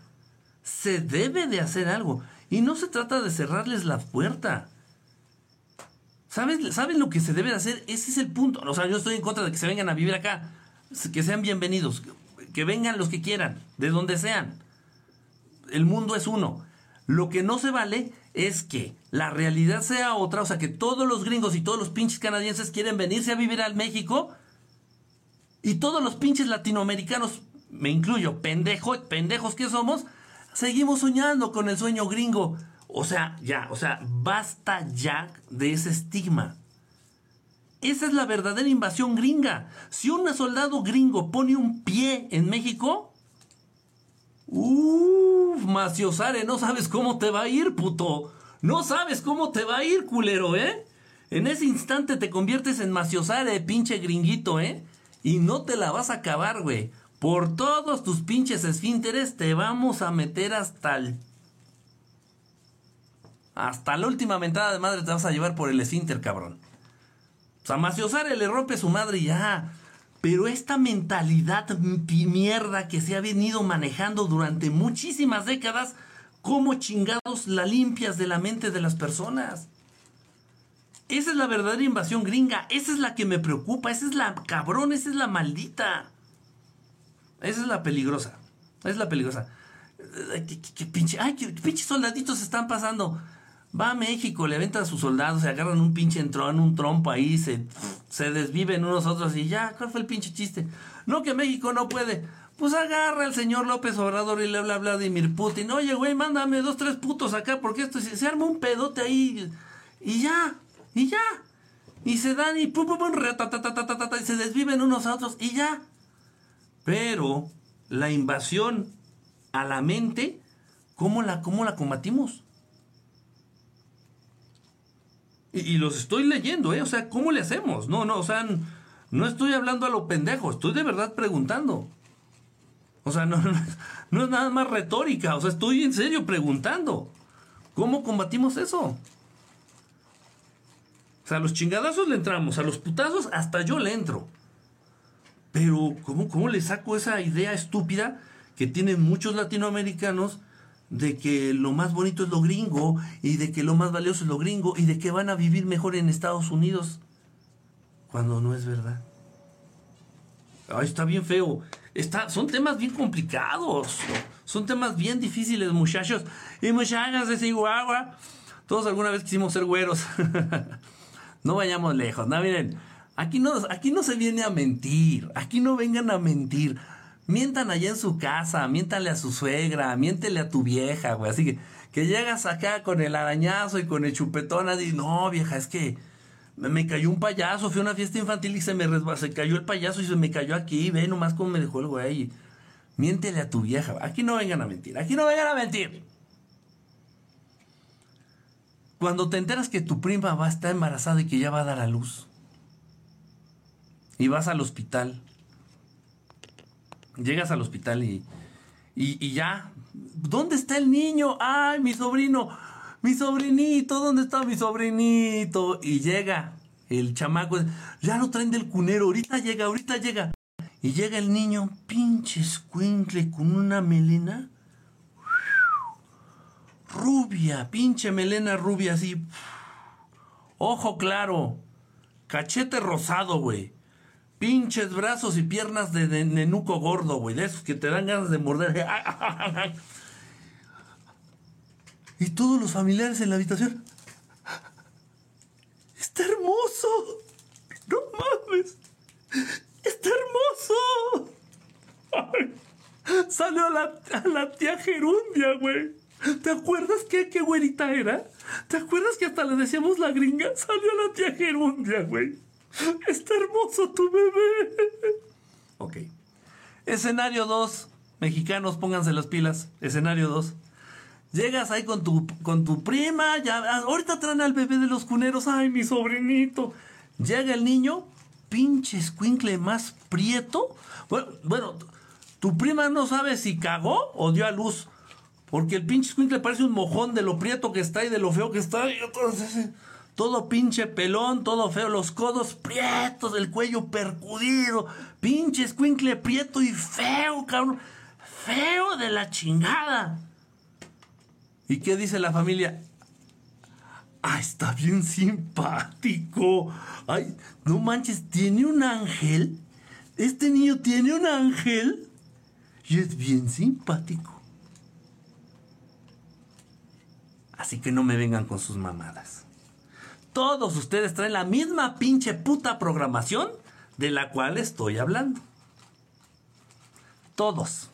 Se debe de hacer algo. Y no se trata de cerrarles la puerta. ¿Sabes, ¿Saben lo que se debe de hacer? Ese es el punto. O sea, yo estoy en contra de que se vengan a vivir acá. Que sean bienvenidos. Que vengan los que quieran, de donde sean. El mundo es uno. Lo que no se vale es que la realidad sea otra, o sea, que todos los gringos y todos los pinches canadienses quieren venirse a vivir al México y todos los pinches latinoamericanos, me incluyo, pendejo, pendejos que somos, seguimos soñando con el sueño gringo. O sea, ya, o sea, basta ya de ese estigma. Esa es la verdadera invasión gringa. Si un soldado gringo pone un pie en México, uff, Maciosare, no sabes cómo te va a ir, puto. No sabes cómo te va a ir, culero, ¿eh? En ese instante te conviertes en Maciosare, pinche gringuito, ¿eh? Y no te la vas a acabar, güey. Por todos tus pinches esfínteres te vamos a meter hasta el... Hasta la última mentada de madre te vas a llevar por el esfínter, cabrón. O sea, Maciosare le rompe su madre y ya. Pero esta mentalidad mierda que se ha venido manejando durante muchísimas décadas ¿Cómo chingados la limpias de la mente de las personas? Esa es la verdadera invasión gringa. Esa es la que me preocupa. Esa es la cabrón. Esa es la maldita. Esa es la peligrosa. Esa es la peligrosa. ¿Qué, pinche, ay, qué, pinches soldaditos están pasando. Va a México, le aventan a sus soldados, se agarran un pinche entrón, un trompo ahí, se, se desviven unos otros y ya, ¿cuál fue el pinche chiste? No, que México no puede. Pues agarra al señor López Obrador y le habla a Vladimir Putin. Oye, güey, mándame dos, tres putos acá porque esto se, arma un pedote ahí. Y ya, y ya. Y se dan y pum, pum, pum, y se desviven unos a otros y ya. Pero la invasión a la mente, ¿cómo la, cómo la combatimos? Y, los estoy leyendo, ¿eh? O sea, ¿cómo le hacemos? No, no, o sea, no estoy hablando a lo pendejo, estoy de verdad preguntando. O sea, (laughs) no, no, es nada más retórica. O sea, estoy en serio preguntando. ¿Cómo combatimos eso? O sea, a los chingadazos le entramos, a los putazos hasta yo le entro. Pero, ¿cómo, ¿cómo le saco esa idea estúpida que tienen muchos latinoamericanos de que lo más bonito es lo gringo y de que lo más valioso es lo gringo y de que van a vivir mejor en Estados Unidos? Cuando no es verdad. Ay, está bien feo. Está, son temas bien complicados. Son temas bien difíciles, muchachos. Y muchachas de Chihuahua. Todos alguna vez quisimos ser güeros. (laughs) no vayamos lejos. No, miren. Aquí no, aquí no se viene a mentir. Aquí no vengan a mentir. Mientan allá en su casa, miéntale a su suegra, miéntele a tu vieja, güey. Así que, que llegas acá con el arañazo y con el chupetón y no, vieja, es que me cayó un payaso, fui a una fiesta infantil y se me se cayó el payaso y se me cayó aquí, ve nomás cómo me dejó el güey. Miéntele a tu vieja, aquí no vengan a mentir, aquí no vengan a mentir. Cuando te enteras que tu prima va a estar embarazada y que ya va a dar a luz, y vas al hospital, llegas al hospital y, y, y ya, ¿dónde está el niño? ¡Ay, mi sobrino! mi sobrinito, ¿dónde está mi sobrinito? Y llega el chamaco, ya lo traen del cunero, ahorita llega, ahorita llega. Y llega el niño, pinche escuincle, con una melena rubia, pinche melena rubia así. Ojo claro, cachete rosado, güey. Pinches brazos y piernas de, de nenuco gordo, güey. De esos que te dan ganas de morder. (laughs) y todos los familiares en la habitación. Está hermoso. No mames. Está hermoso. Salió a la, a la tía Gerundia, güey. ¿Te acuerdas qué, qué güerita era? ¿Te acuerdas que hasta le decíamos la gringa? Salió la tía Gerundia, güey. Está hermoso tu bebé. Ok. Escenario 2. Mexicanos, pónganse las pilas. Escenario 2. Llegas ahí con tu, con tu prima, ya, ahorita traen al bebé de los cuneros, ay, mi sobrinito. Llega el niño, pinche escuincle más prieto. Bueno, tu prima no sabe si cagó o dio a luz. Porque el pinche escuincle parece un mojón de lo prieto que está y de lo feo que está. Y todo pinche pelón, todo feo, los codos prietos, el cuello percudido. Pinche escuincle prieto y feo, cabrón. Feo de la chingada. ¿Y qué dice la familia? Ah, está bien simpático. Ay, no manches, tiene un ángel. Este niño tiene un ángel. Y es bien simpático. Así que no me vengan con sus mamadas. Todos ustedes traen la misma pinche puta programación de la cual estoy hablando. Todos,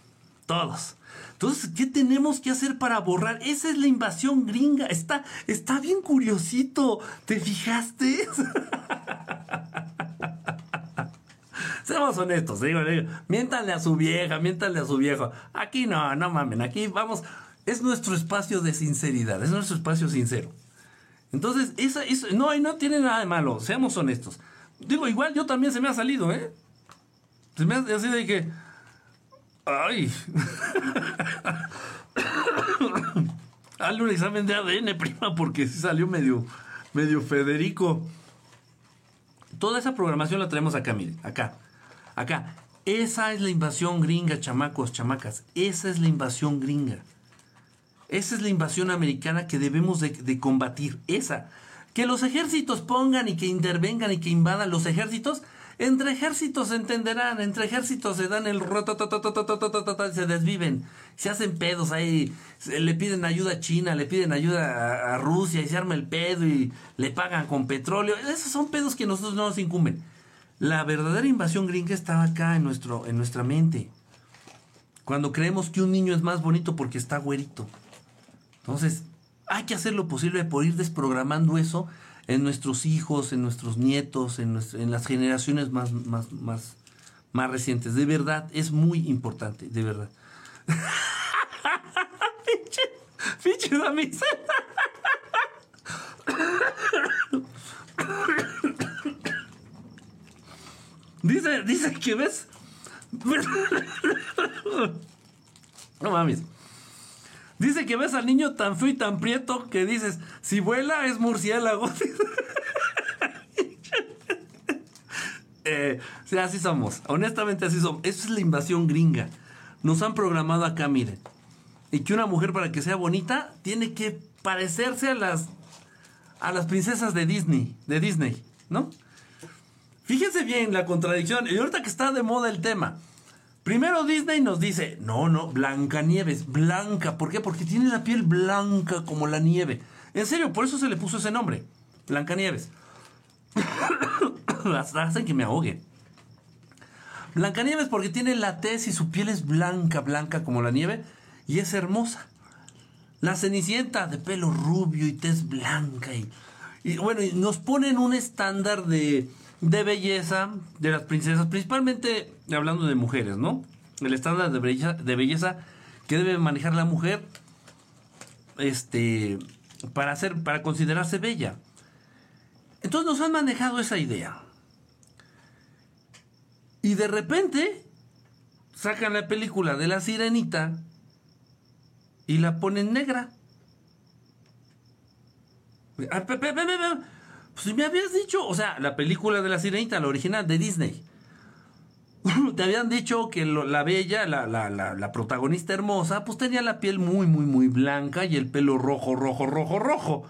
todos. Entonces, ¿qué tenemos que hacer para borrar? Esa es la invasión gringa. Está, está bien curiosito. ¿Te fijaste? (laughs) Seamos honestos, digo, miéntale a su vieja, miéntale a su viejo. Aquí no, no mamen, aquí vamos. Es nuestro espacio de sinceridad, es nuestro espacio sincero. Entonces, esa, eso, no, no tiene nada de malo, seamos honestos. Digo, igual yo también se me ha salido, ¿eh? Se me ha así de que. ¡Ay! (coughs) Hazle un examen de ADN, prima, porque sí salió medio, medio Federico. Toda esa programación la traemos acá, miren, acá. Acá. Esa es la invasión gringa, chamacos, chamacas. Esa es la invasión gringa. Esa es la invasión americana que debemos de, combatir. Esa. Que los ejércitos pongan y que intervengan y que invadan los ejércitos entre ejércitos se entenderán, entre ejércitos se dan el se desviven, se hacen pedos ahí, le piden ayuda a China, le piden ayuda a, Rusia y se arma el pedo y le pagan con petróleo. Esos son pedos que nosotros no nos incumben. La verdadera invasión gringa está acá en, nuestro, en nuestra mente. Cuando creemos que un niño es más bonito porque está güerito. Entonces, hay que hacer lo posible por ir desprogramando eso en nuestros hijos, en nuestros nietos, en, en las generaciones más, más, más, más recientes. De verdad, es muy importante, de verdad. (laughs) pinche, pinche dice, dice que ves. (laughs) no mames. Dice que ves al niño tan feo y tan prieto que dices, si vuela es murciélago. (laughs) eh, sí, así somos. Honestamente así somos. Eso es la invasión gringa. Nos han programado acá, miren. Y que una mujer para que sea bonita tiene que parecerse a las a las princesas de Disney, de Disney, ¿no? Fíjense bien la contradicción. Y ahorita que está de moda el tema. Primero Disney nos dice, no, no, Blancanieves, blanca. ¿Por qué? Porque tiene la piel blanca como la nieve. En serio, por eso se le puso ese nombre, Blancanieves. (coughs) Hasta hacen que me ahogue. Blancanieves porque tiene la tez y su piel es blanca, blanca como la nieve y es hermosa. La Cenicienta de pelo rubio y tez blanca y, y bueno, y nos ponen un estándar de de belleza de las princesas, principalmente hablando de mujeres, ¿no? El estándar de belleza, de belleza que debe manejar la mujer este para hacer para considerarse bella. Entonces nos han manejado esa idea. Y de repente sacan la película de la sirenita y la ponen negra. Ah, pues me habías dicho, o sea, la película de la sirenita, la original de Disney. (laughs) te habían dicho que la bella, la, la, la, protagonista hermosa, pues tenía la piel muy, muy, muy blanca y el pelo rojo, rojo, rojo, rojo.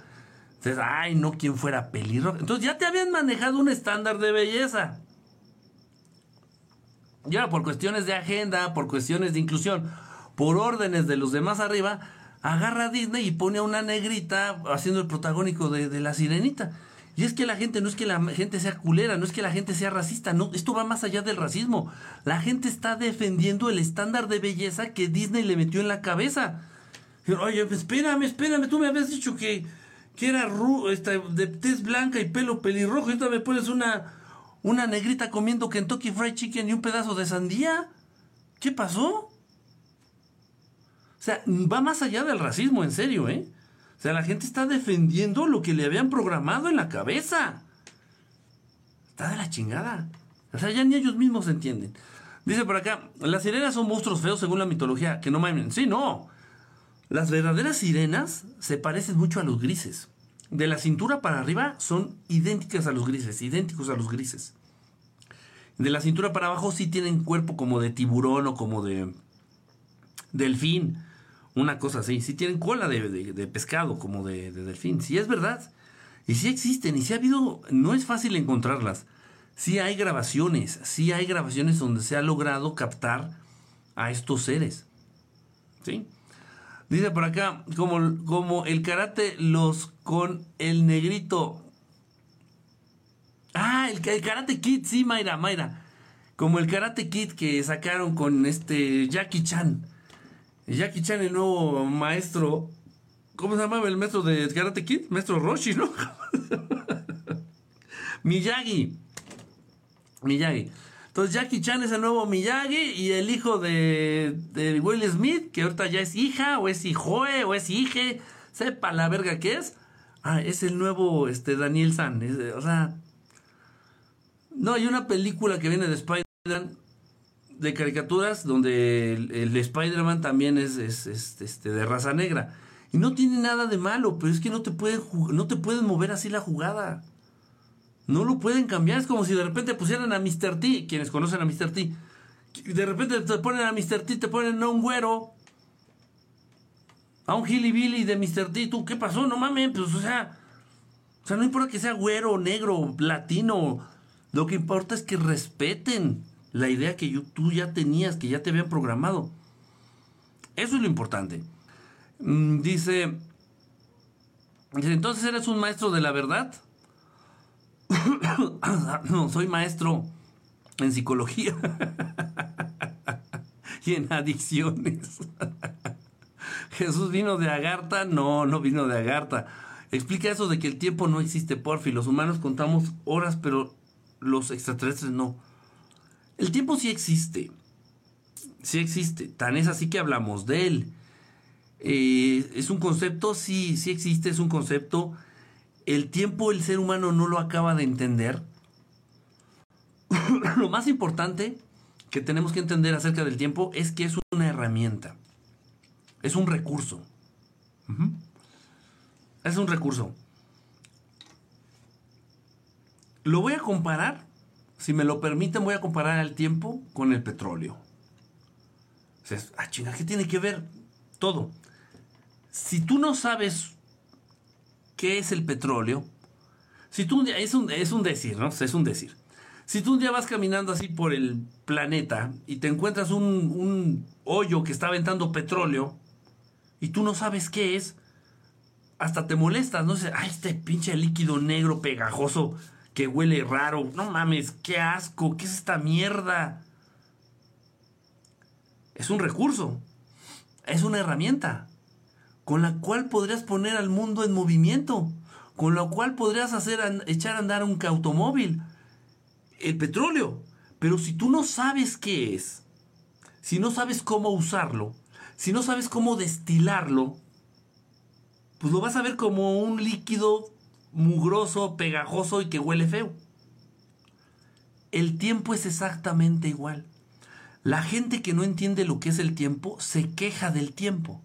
Entonces, ay, no, quien fuera pelirrojo. Entonces ya te habían manejado un estándar de belleza. Ya, por cuestiones de agenda, por cuestiones de inclusión, por órdenes de los demás arriba, agarra a Disney y pone a una negrita haciendo el protagónico de la sirenita. Y es que la gente, no es que la gente sea culera, no es que la gente sea racista, no, esto va más allá del racismo. La gente está defendiendo el estándar de belleza que Disney le metió en la cabeza. Oye, espérame, espérame, tú me habías dicho que, que era esta, de tez blanca y pelo pelirrojo, y ahorita me pones una, una negrita comiendo Kentucky Fried Chicken y un pedazo de sandía. ¿Qué pasó? O sea, va más allá del racismo, en serio, ¿eh? O sea, la gente está defendiendo lo que le habían programado en la cabeza. Está de la chingada. O sea, ya ni ellos mismos se entienden. Dice por acá, las sirenas son monstruos feos según la mitología. Que no mamen. Sí, no. Las verdaderas sirenas se parecen mucho a los grises. De la cintura para arriba son idénticas a los grises, idénticos a los grises. De la cintura para abajo sí tienen cuerpo como de tiburón o como de delfín. Una cosa así. Si tienen cola de, pescado, como de, delfín. Si es verdad. Y si existen. Y si ha habido. No es fácil encontrarlas. Si hay grabaciones. Si hay grabaciones donde se ha logrado captar a estos seres. ¿Sí? Dice por acá, como, como el karate los con el negrito. Ah, el, el karate kid, sí, Mayra, Mayra. Como el karate kid que sacaron con este Jackie Chan. Jackie Chan, el nuevo maestro. ¿Cómo se llamaba el maestro de Karate Kid? Maestro Roshi, ¿no? (laughs) Miyagi. Miyagi. Entonces Jackie Chan es el nuevo Miyagi y el hijo de, de Will Smith, que ahorita ya es hija, o es hijoe, o es hije, sepa la verga que es. Ah, es el nuevo este, Daniel San. o sea. No, hay una película que viene de Spider-Man de caricaturas donde el, Spider-Man también es, este, de raza negra. Y no tiene nada de malo, pero es que no te, pueden no te pueden mover así la jugada. No lo pueden cambiar. Es como si de repente pusieran a Mr. T, quienes conocen a Mr. T. De repente te ponen a Mr. T, te ponen a un güero. A un Billy de Mr. T. ¿Tú qué pasó? No mames, pues o sea. O sea, no importa que sea güero, negro, latino. Lo que importa es que respeten la idea que tú ya tenías, que ya te habían programado. Eso es lo importante. Mm, dice, dice, entonces eres un maestro de la verdad. (coughs) no, soy maestro en psicología (laughs) y en adicciones. (laughs) Jesús vino de Agartha, no, no vino de Agartha. Explica eso de que el tiempo no existe, porfi. Los humanos contamos horas, pero los extraterrestres no. El tiempo sí existe. Sí existe. Tan es así que hablamos de él. Eh, es un concepto, sí, sí existe, es un concepto. El tiempo el ser humano no lo acaba de entender. (coughs) lo más importante que tenemos que entender acerca del tiempo es que es una herramienta. Es un recurso. Es un recurso. Lo voy a comparar si me lo permiten, voy a comparar el tiempo con el petróleo. Ah, chinga, ¿qué tiene que ver? Todo. Si tú no sabes qué es el petróleo, si tú un día, es un, es un decir, ¿no? Es un decir. Si tú un día vas caminando así por el planeta y te encuentras un, un hoyo que está aventando petróleo y tú no sabes qué es, hasta te molestas, ¿no? sé, ay, este pinche líquido negro pegajoso que huele raro. No mames, qué asco, ¿qué es esta mierda? Es un recurso, es una herramienta con la cual podrías poner al mundo en movimiento, con la cual podrías hacer echar a andar un automóvil, el petróleo. Pero si tú no sabes qué es, si no sabes cómo usarlo, si no sabes cómo destilarlo, pues lo vas a ver como un líquido mugroso, pegajoso y que huele feo. El tiempo es exactamente igual. La gente que no entiende lo que es el tiempo se queja del tiempo.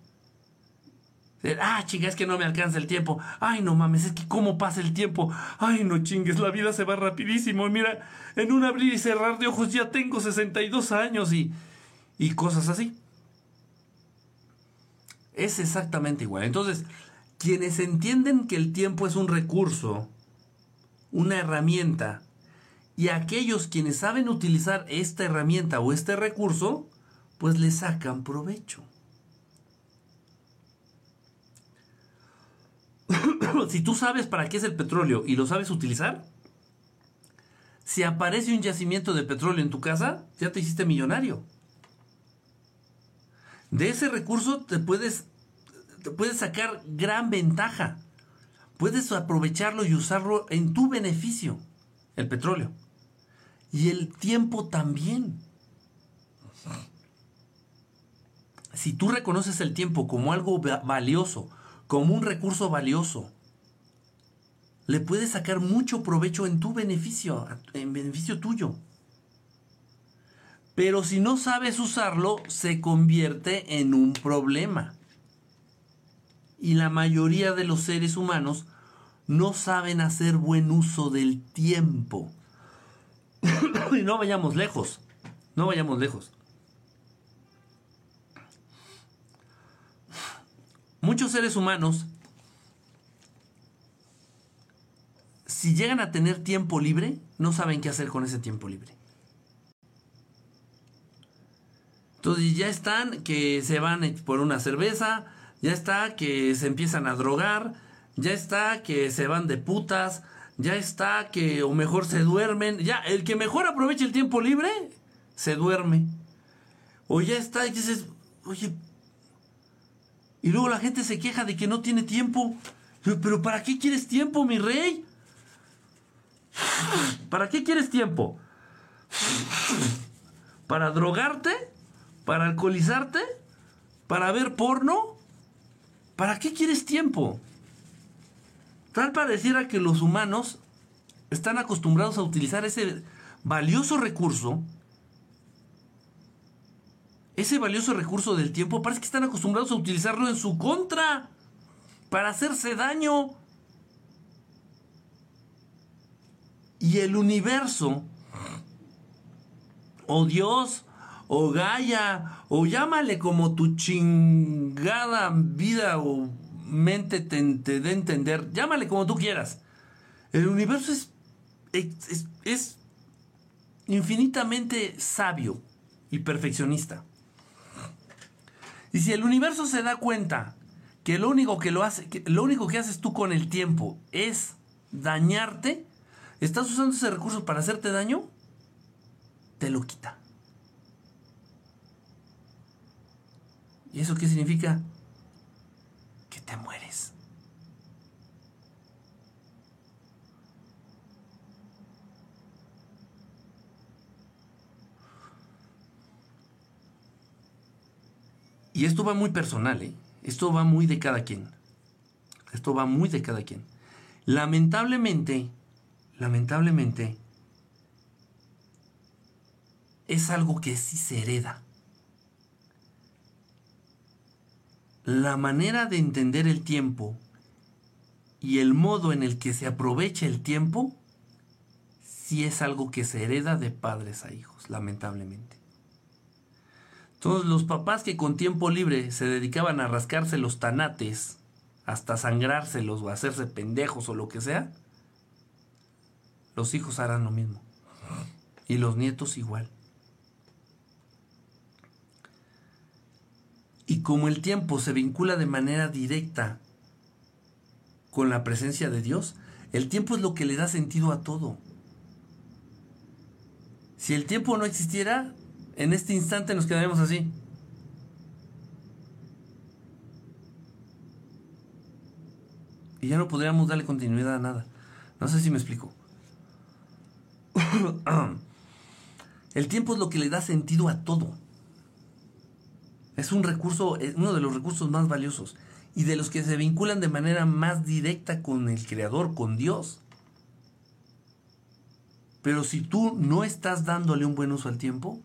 Ah, chinga, es que no me alcanza el tiempo. Ay, no mames, es que cómo pasa el tiempo. Ay, no chingues, la vida se va rapidísimo. Mira, en un abrir y cerrar de ojos ya tengo 62 años y, y cosas así. Es exactamente igual. Entonces, quienes entienden que el tiempo es un recurso, una herramienta, y aquellos quienes saben utilizar esta herramienta o este recurso, pues le sacan provecho. (coughs) si tú sabes para qué es el petróleo y lo sabes utilizar, si aparece un yacimiento de petróleo en tu casa, ya te hiciste millonario. De ese recurso te puedes, puedes sacar gran ventaja. Puedes aprovecharlo y usarlo en tu beneficio, el petróleo. Y el tiempo también. Si tú reconoces el tiempo como algo valioso, como un recurso valioso, le puedes sacar mucho provecho en tu beneficio, en beneficio tuyo. Pero si no sabes usarlo, se convierte en un problema. Y la mayoría de los seres humanos no saben hacer buen uso del tiempo. (coughs) y no vayamos lejos, no vayamos lejos. Muchos seres humanos si llegan a tener tiempo libre, no saben qué hacer con ese tiempo libre. Entonces ya están que se van por una cerveza, ya está que se empiezan a drogar, ya está que se van de putas, ya está que o mejor se duermen, ya el que mejor aprovecha el tiempo libre se duerme. O ya está y dices, oye, y luego la gente se queja de que no tiene tiempo. Pero ¿para qué quieres tiempo, mi rey? ¿Para qué quieres tiempo? ¿Para drogarte? ¿Para alcoholizarte? ¿Para ver porno? ¿Para qué quieres tiempo? Tal pareciera que los humanos están acostumbrados a utilizar ese valioso recurso, ese valioso recurso del tiempo, parece que están acostumbrados a utilizarlo en su contra, para hacerse daño. Y el universo, o Dios, o Gaia, o llámale como tu chingada vida o mente te, dé a entender, llámale como tú quieras. El universo es, es, es infinitamente sabio y perfeccionista. Y si el universo se da cuenta que lo único que lo hace, que lo único que haces tú con el tiempo es dañarte, ¿Estás usando ese recurso para hacerte daño? Te lo quita. ¿Y eso qué significa? Que te mueres. Y esto va muy personal, ¿eh? Esto va muy de cada quien. Esto va muy de cada quien. Lamentablemente, lamentablemente, es algo que sí se hereda. La manera de entender el tiempo y el modo en el que se aprovecha el tiempo, sí es algo que se hereda de padres a hijos, lamentablemente. Todos los papás que con tiempo libre se dedicaban a rascarse los tanates, hasta sangrárselos o hacerse pendejos o lo que sea, los hijos harán lo mismo. Y los nietos igual. Y como el tiempo se vincula de manera directa con la presencia de Dios, el tiempo es lo que le da sentido a todo. Si el tiempo no existiera, en este instante nos quedaremos así. Y ya no podríamos darle continuidad a nada. No sé si me explico. (coughs) El tiempo es lo que le da sentido a todo. Es un recurso, uno de los recursos más valiosos y de los que se vinculan de manera más directa con el Creador, con Dios. Pero si tú no estás dándole un buen uso al tiempo,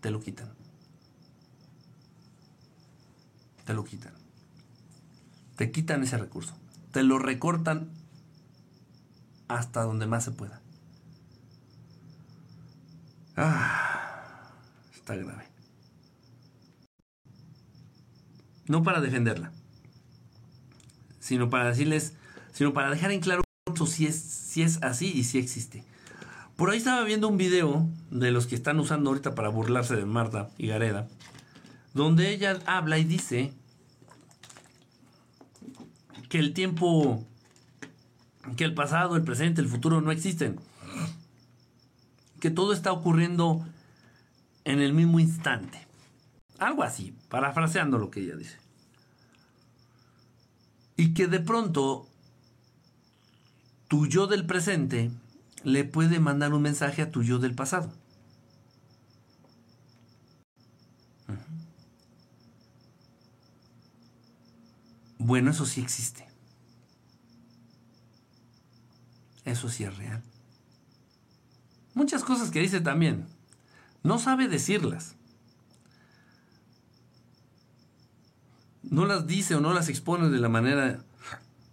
te lo quitan. Te lo quitan. te quitan ese recurso. Te lo recortan hasta donde más se pueda. Ah, está grave. No para defenderla, sino para decirles, sino para dejar en claro si es, si es así y si existe. Por ahí estaba viendo un video de los que están usando ahorita para burlarse de Marta y Gareda, donde ella habla y dice que el tiempo, que el pasado, el presente, el futuro no existen. Que todo está ocurriendo en el mismo instante. Algo así, parafraseando lo que ella dice. Y que de pronto tu yo del presente le puede mandar un mensaje a tu yo del pasado. Bueno, eso sí existe. Eso sí es real. Muchas cosas que dice también. No sabe decirlas. No las dice o no las expone de la manera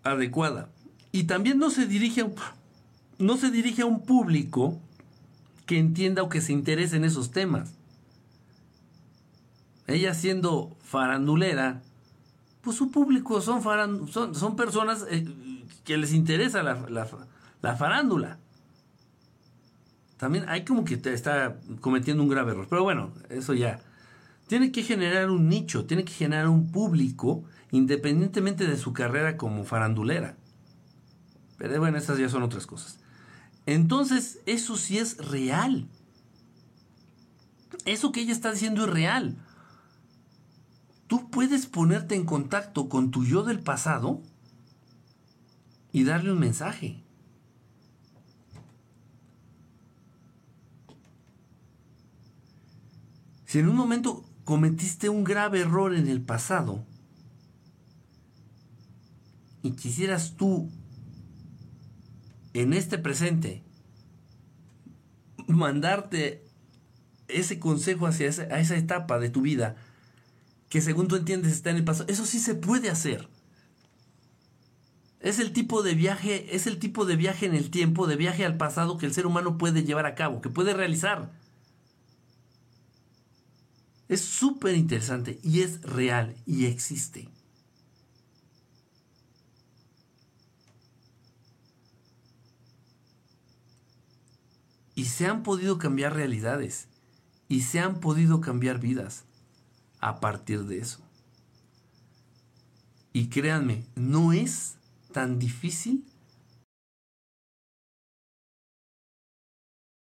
adecuada. Y también no se dirige a un, no se dirige a un público que entienda o que se interese en esos temas. Ella siendo farandulera, pues su público son, son, personas eh, que les interesa la, farándula. También hay como que está cometiendo un grave error. Pero bueno, eso ya. Tiene que generar un nicho, tiene que generar un público independientemente de su carrera como farandulera. Pero bueno, estas ya son otras cosas. Entonces, eso sí es real. Eso que ella está diciendo es real. Tú puedes ponerte en contacto con tu yo del pasado y darle un mensaje. Si en un momento cometiste un grave error en el pasado y quisieras tú en este presente mandarte ese consejo hacia esa, etapa de tu vida que según tú entiendes está en el pasado. Eso sí se puede hacer. Es el tipo de viaje, es el tipo de viaje en el tiempo, de viaje al pasado que el ser humano puede llevar a cabo, que puede realizar. Es súper interesante y es real y existe. Y se han podido cambiar realidades y se han podido cambiar vidas a partir de eso. Y créanme, no es tan difícil